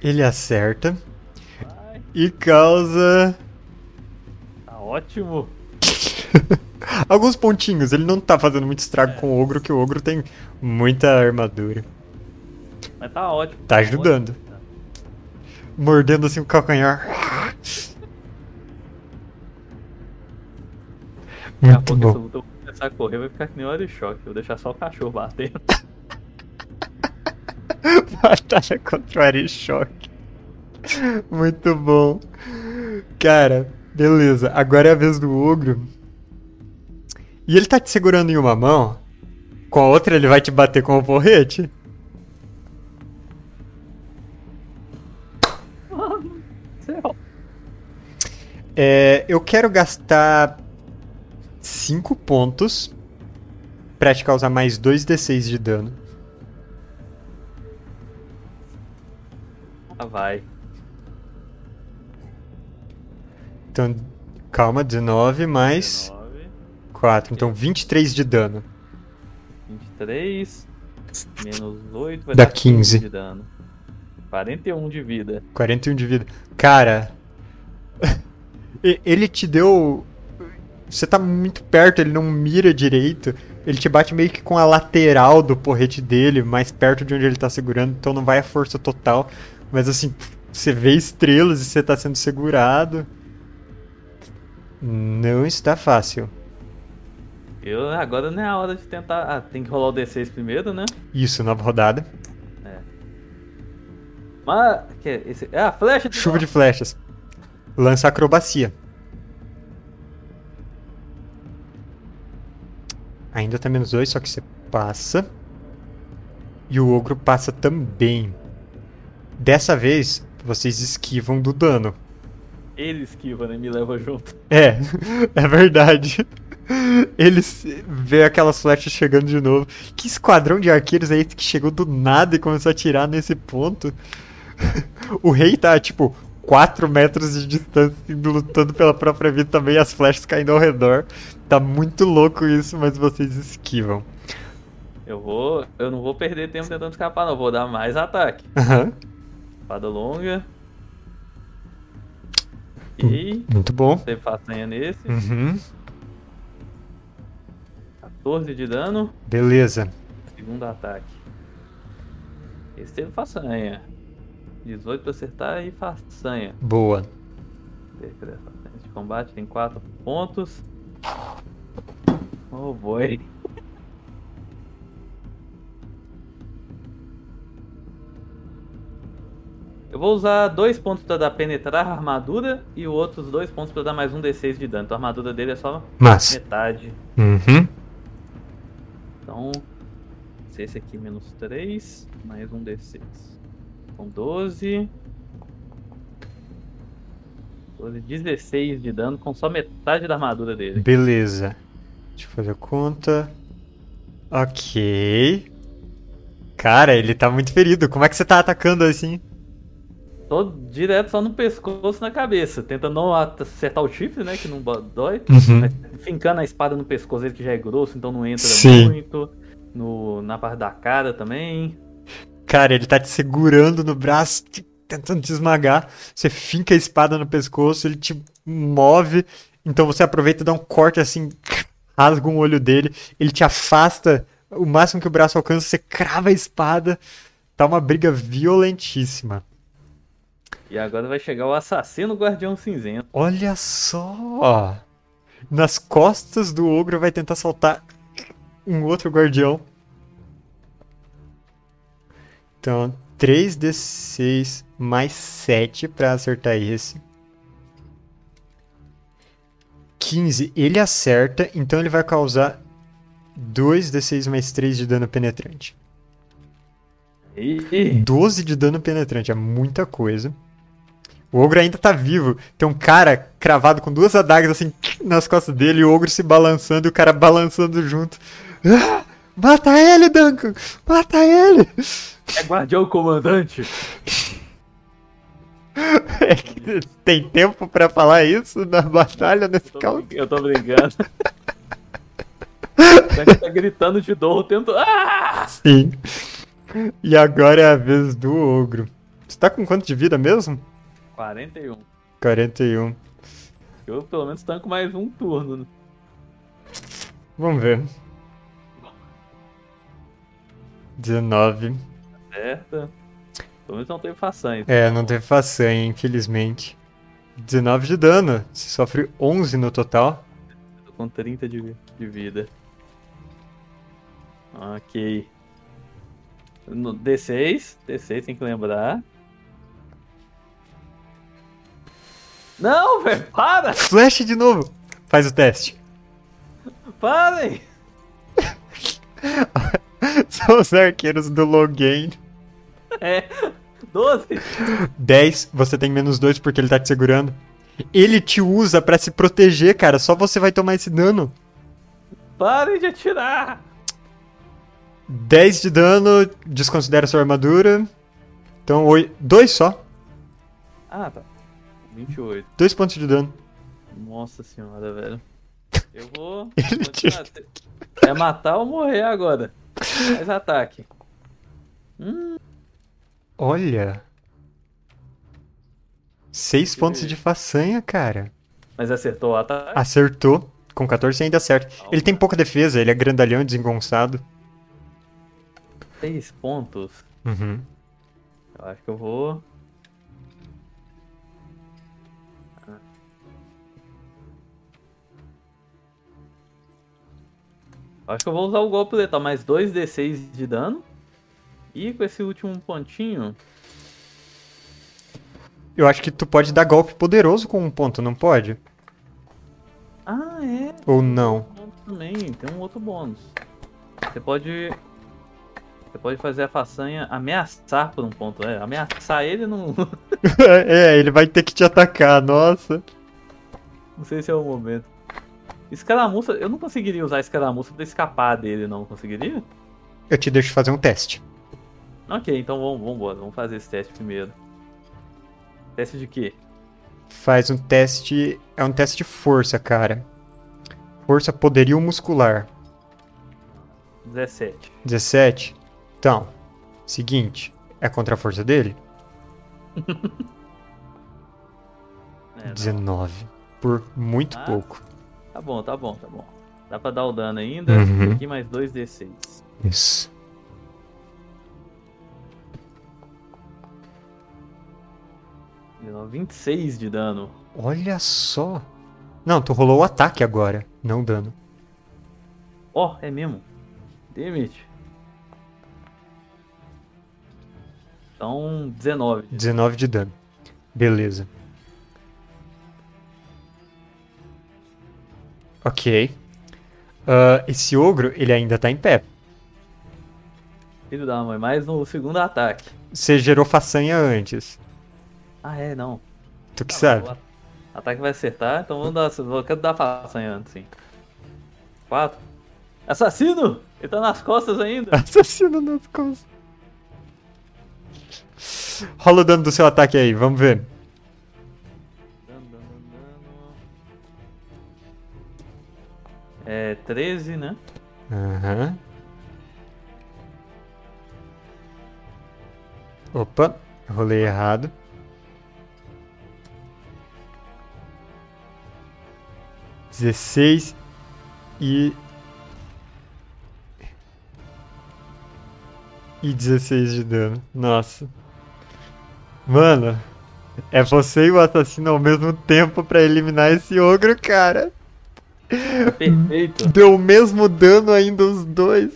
Ele acerta. Vai. E causa. Tá ótimo. Alguns pontinhos. Ele não tá fazendo muito estrago é. com o ogro, que o ogro tem muita armadura. Mas tá ótimo. Tá, tá ajudando. Ótimo. Mordendo assim o calcanhar. Daqui a pouco luta eu vou começar a correr, vai ficar que nem hora de choque. Eu vou deixar só o cachorro batendo. Batalha contra o Arichoque. Muito bom. Cara, beleza. Agora é a vez do ogro. E ele tá te segurando em uma mão. Com a outra ele vai te bater com o porrete. É, eu quero gastar 5 pontos pra te causar mais 2d6 de dano. Ah, vai. Então, calma, 19 mais 19. 4. Então, 23 de dano. 23 menos 8 vai Dá dar 15 de dano. 41 de vida. 41 de vida. Cara, ele te deu. Você tá muito perto, ele não mira direito. Ele te bate meio que com a lateral do porrete dele, mais perto de onde ele tá segurando, então não vai a força total. Mas assim, você vê estrelas e você tá sendo segurado. Não está fácil. Eu, agora não é a hora de tentar. Ah, tem que rolar o D6 primeiro, né? Isso, nova rodada. É. Mas. Que é, esse, é a flecha de Chuva de flechas. Lança acrobacia. Ainda tá menos dois, só que você passa. E o ogro passa também. Dessa vez, vocês esquivam do dano. Ele esquiva, né? Me leva junto. É, é verdade. Eles vê aquelas flechas chegando de novo. Que esquadrão de arqueiros aí que chegou do nada e começou a atirar nesse ponto. o rei tá, tipo, 4 metros de distância, lutando pela própria vida também, as flechas caindo ao redor. Tá muito louco isso, mas vocês esquivam. Eu vou. Eu não vou perder tempo tentando escapar, não. Vou dar mais ataque. Uhum. Espada longa. E. Muito bom. Teve façanha nesse. Uhum. 14 de dano. Beleza. Segundo ataque. Esse teve façanha. 18 pra acertar e façanha. Boa. De combate tem 4 pontos. Oh boy. Eu vou usar dois pontos para dar penetrar a armadura e os outros dois pontos para dar mais um D6 de dano. Então a armadura dele é só Mas. metade. Uhum. Então, se esse aqui é menos 3, mais um D6. Então 12. 12, 16 de dano com só metade da armadura dele. Beleza. Deixa eu fazer a conta. Ok. Cara, ele tá muito ferido. Como é que você tá atacando assim? Tô direto só no pescoço na cabeça, tentando não acertar o chifre, né? Que não dói. Uhum. Fincando a espada no pescoço dele, que já é grosso, então não entra Sim. muito. No, na parte da cara também. Cara, ele tá te segurando no braço, te- tentando te esmagar. Você finca a espada no pescoço, ele te move. Então você aproveita e dá um corte assim, rasga um olho dele. Ele te afasta o máximo que o braço alcança, você crava a espada. Tá uma briga violentíssima. E agora vai chegar o assassino guardião cinzento. Olha só! Nas costas do ogro vai tentar saltar um outro guardião. Então, 3d6 mais 7 pra acertar esse. 15, ele acerta, então ele vai causar 2d6 mais 3 de dano penetrante. E 12 de dano penetrante, é muita coisa. O ogro ainda tá vivo. Tem um cara cravado com duas adagas assim nas costas dele e o ogro se balançando e o cara balançando junto. Ah, mata ele, Duncan! Mata ele! É guardião comandante. É que tem tempo pra falar isso na batalha nesse caos? eu tô brincando. Cara tá gritando de dor o tempo. Ah! Sim. E agora é a vez do ogro. Você tá com quanto de vida mesmo? 41. 41. Eu pelo menos tanco mais um turno. né? Vamos ver. 19. Certo. Pelo menos não tem façanha. É, não teve façanha, infelizmente. 19 de dano. Você sofre 11 no total. Tô com 30 de, de vida. Ok. No D6. D6 tem que lembrar. Não, velho, para! Flash de novo. Faz o teste. Parem! São os arqueiros do Logain. É. 12! 10, você tem menos 2 porque ele tá te segurando. Ele te usa pra se proteger, cara. Só você vai tomar esse dano. Parem de atirar! 10 de dano, desconsidera sua armadura. Então, 2 só. Ah, tá. 28. 2 pontos de dano. Nossa senhora, velho. Eu vou. Ele tirar- É matar ou morrer agora. Mais ataque. Hum, Olha. 6 pontos de façanha, cara. mas acertou o ataque? Acertou. Com 14 ainda acerta. Ele tem pouca defesa, ele é grandalhão desengonçado. 6 pontos. Uhum. Eu acho que eu vou. Acho que eu vou usar o golpe letal, mais 2d6 de dano. E com esse último pontinho. Eu acho que tu pode dar golpe poderoso com um ponto, não pode? Ah, é. Ou não? Também, tem um outro bônus. Você pode. Você pode fazer a façanha ameaçar por um ponto. É, ameaçar ele não. é, ele vai ter que te atacar, nossa. Não sei se é o momento. Escaramuça, eu não conseguiria usar escaramuça pra escapar dele, não conseguiria? Eu te deixo fazer um teste. Ok, então vamos, vamos embora, vamos fazer esse teste primeiro. Teste de quê? Faz um teste. É um teste de força, cara. Força poderio muscular. 17. 17. Então, seguinte. É contra a força dele? É, não. 19. Por muito Ah. pouco. Tá bom, tá bom, tá bom. Dá pra dar o dano ainda. Uhum. Aqui mais 2d6. Isso. Deu 26 de dano. Olha só. Não, tu rolou o ataque agora, não o dano. Ó, é mesmo. Demit. Então, 19. 19 de dano. Beleza. Ok. Uh, esse ogro, ele ainda tá em pé. Filho da mãe, mais no segundo ataque. Você gerou façanha antes. Ah, é, não. Tu que sabe. O ataque vai acertar, então vamos dar. Eu quero dar façanha antes, sim. 4. Assassino! Ele tá nas costas ainda. Assassino nas costas. Rola o dano do seu ataque aí, vamos ver. É 13, né? Aham. Uhum. Opa, rolei errado. Dezesseis e e 16 de dano. Nossa. Mano, é você e o assassino ao mesmo tempo para eliminar esse ogro, cara. Perfeito. Deu o mesmo dano ainda os dois.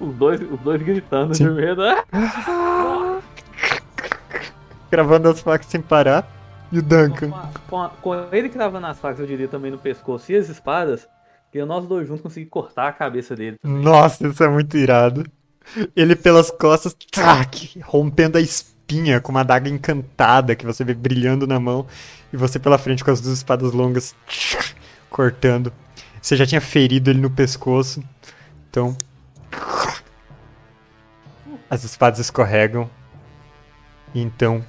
Os dois, os dois gritando Sim. de medo. Cravando as facas sem parar. E o Duncan. Com, a, com, a, com, ele cravando as facas, eu diria também no pescoço e as espadas, que nós dois juntos conseguimos cortar a cabeça dele. Também. Nossa, isso é muito irado. Ele pelas costas, tac, rompendo a espinha com uma adaga encantada que você vê brilhando na mão. E você pela frente com as duas espadas longas, cortando. Você já tinha ferido ele no pescoço. Então. As espadas escorregam. E então.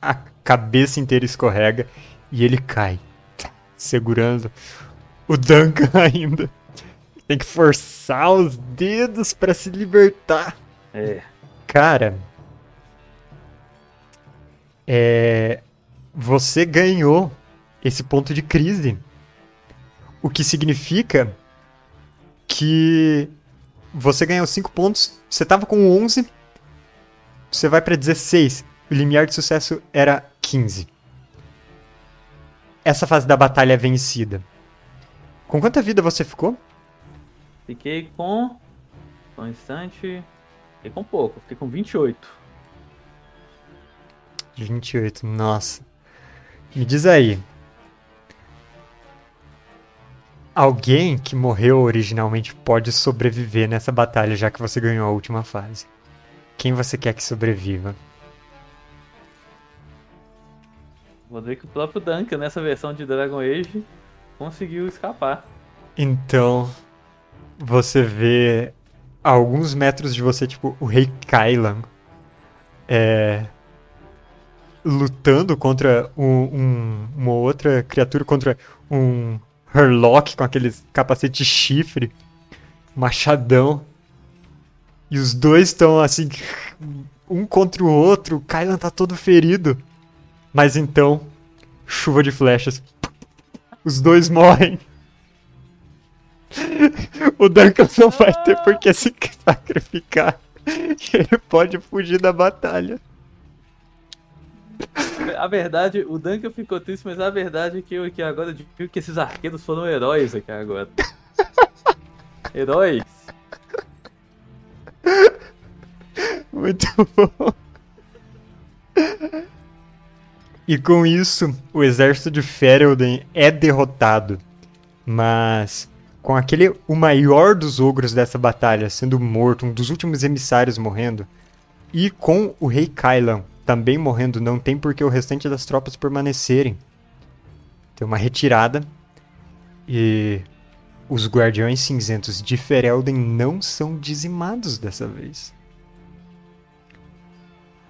A cabeça inteira escorrega. E ele cai. Segurando o Duncan ainda. Tem que forçar os dedos para se libertar. É. Cara. É. Você ganhou esse ponto de crise. O que significa que você ganhou 5 pontos. Você tava com 11. Você vai para 16. O limiar de sucesso era 15. Essa fase da batalha é vencida. Com quanta vida você ficou? Fiquei com. Só um instante. Fiquei com pouco, fiquei com 28. 28, nossa. Me diz aí. Alguém que morreu originalmente pode sobreviver nessa batalha, já que você ganhou a última fase. Quem você quer que sobreviva? Vou dizer que o próprio Duncan, nessa versão de Dragon Age, conseguiu escapar. Então, você vê a alguns metros de você, tipo, o rei Kylan é, lutando contra um, um, uma outra criatura, contra um Herlock com aqueles capacete chifre, machadão. E os dois estão assim, um contra o outro. O Kylan tá todo ferido. Mas então, chuva de flechas. Os dois morrem o Duncan não vai ter por que se sacrificar. Ele pode fugir da batalha. A verdade, o Duncan ficou triste, mas a verdade é que eu aqui agora digo que esses arqueiros foram heróis aqui agora. heróis. Muito bom. E com isso, o exército de Ferelden é derrotado. Mas com aquele o maior dos ogros dessa batalha sendo morto, um dos últimos emissários morrendo, e com o rei Kylan também morrendo, não tem por que o restante das tropas permanecerem. Tem uma retirada e os guardiões cinzentos de Ferelden não são dizimados dessa vez.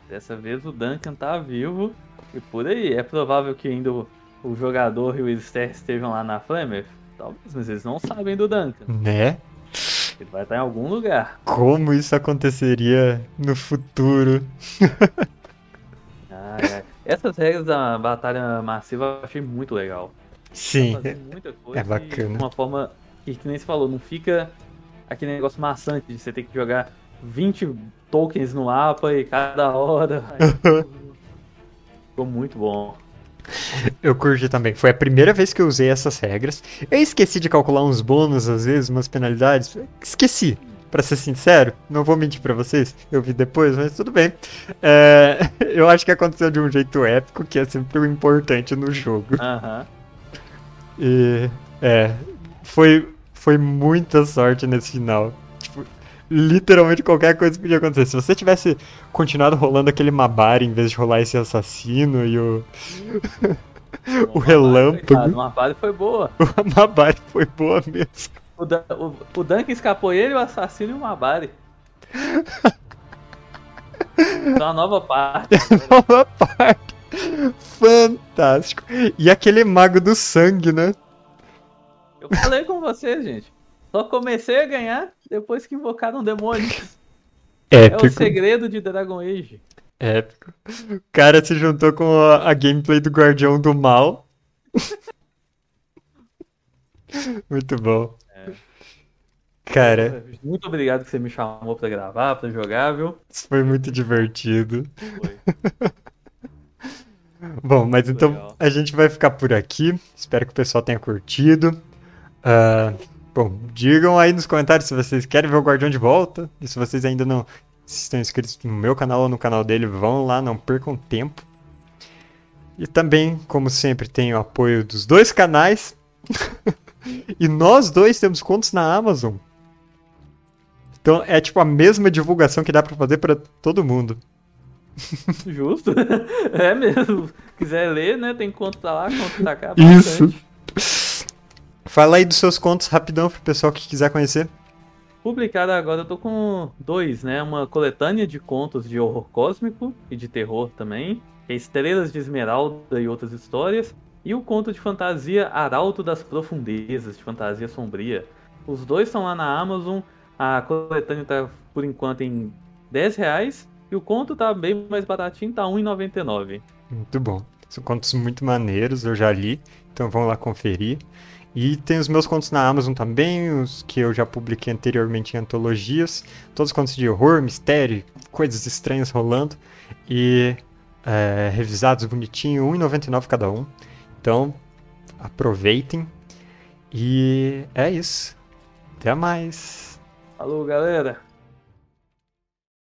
Dessa vez o Duncan tá vivo e por aí. É provável que ainda o, o jogador e o Esther estejam lá na Flamer Talvez, mas eles não sabem do Duncan. Né? Ele vai estar em algum lugar. Como isso aconteceria no futuro? Essas regras da batalha massiva eu achei muito legal. Sim, é bacana. De uma forma que, que nem se falou, não fica aquele negócio maçante de você ter que jogar 20 tokens no mapa e cada hora. Ficou muito bom. Eu curti também. Foi a primeira vez que eu usei essas regras. Eu esqueci de calcular uns bônus, às vezes, umas penalidades. Esqueci. Pra ser sincero, não vou mentir pra vocês, eu vi depois, mas tudo bem. É, eu acho que aconteceu de um jeito épico, que é sempre o importante no jogo. Aham. E. É. Foi, foi muita sorte nesse final. Tipo, literalmente qualquer coisa podia acontecer. Se você tivesse continuado rolando aquele Mabari em vez de rolar esse assassino e o. o relâmpago. O Mabari foi boa. O Mabari foi boa mesmo. O, Dan, o, o Duncan escapou ele, o assassino e o Mabari. Então a nova parte. nova parte. Fantástico. E aquele mago do sangue, né? Eu falei com você, gente. Só comecei a ganhar depois que invocaram demônios. Épico. É o segredo de Dragon Age. Épico. O cara se juntou com a, a gameplay do Guardião do Mal. Muito bom. Cara. Muito obrigado que você me chamou pra gravar, pra jogar, viu? Isso foi muito divertido. Foi. bom, mas muito então legal. a gente vai ficar por aqui. Espero que o pessoal tenha curtido. Uh, bom, digam aí nos comentários se vocês querem ver o Guardião de volta. E se vocês ainda não estão inscritos no meu canal ou no canal dele, vão lá, não percam tempo. E também, como sempre, tem o apoio dos dois canais. e nós dois temos contas na Amazon. Então é tipo a mesma divulgação que dá para fazer para todo mundo. Justo. É mesmo. Quiser ler, né? Tem conta pra lá, conta pra cá. Isso. Fala aí dos seus contos rapidão pro pessoal que quiser conhecer. Publicado agora, eu tô com dois, né? Uma coletânea de contos de horror cósmico e de terror também. É Estrelas de Esmeralda e outras histórias. E o conto de fantasia Arauto das Profundezas, de fantasia sombria. Os dois estão lá na Amazon. A coletânea tá, por enquanto, em 10 reais. E o conto tá bem mais baratinho, tá R$1,99. Muito bom. São contos muito maneiros, eu já li. Então vão lá conferir. E tem os meus contos na Amazon também, os que eu já publiquei anteriormente em antologias. Todos os contos de horror, mistério, coisas estranhas rolando. E é, revisados bonitinho, R$1,99 cada um. Então, aproveitem. E é isso. Até mais. Falou, galera.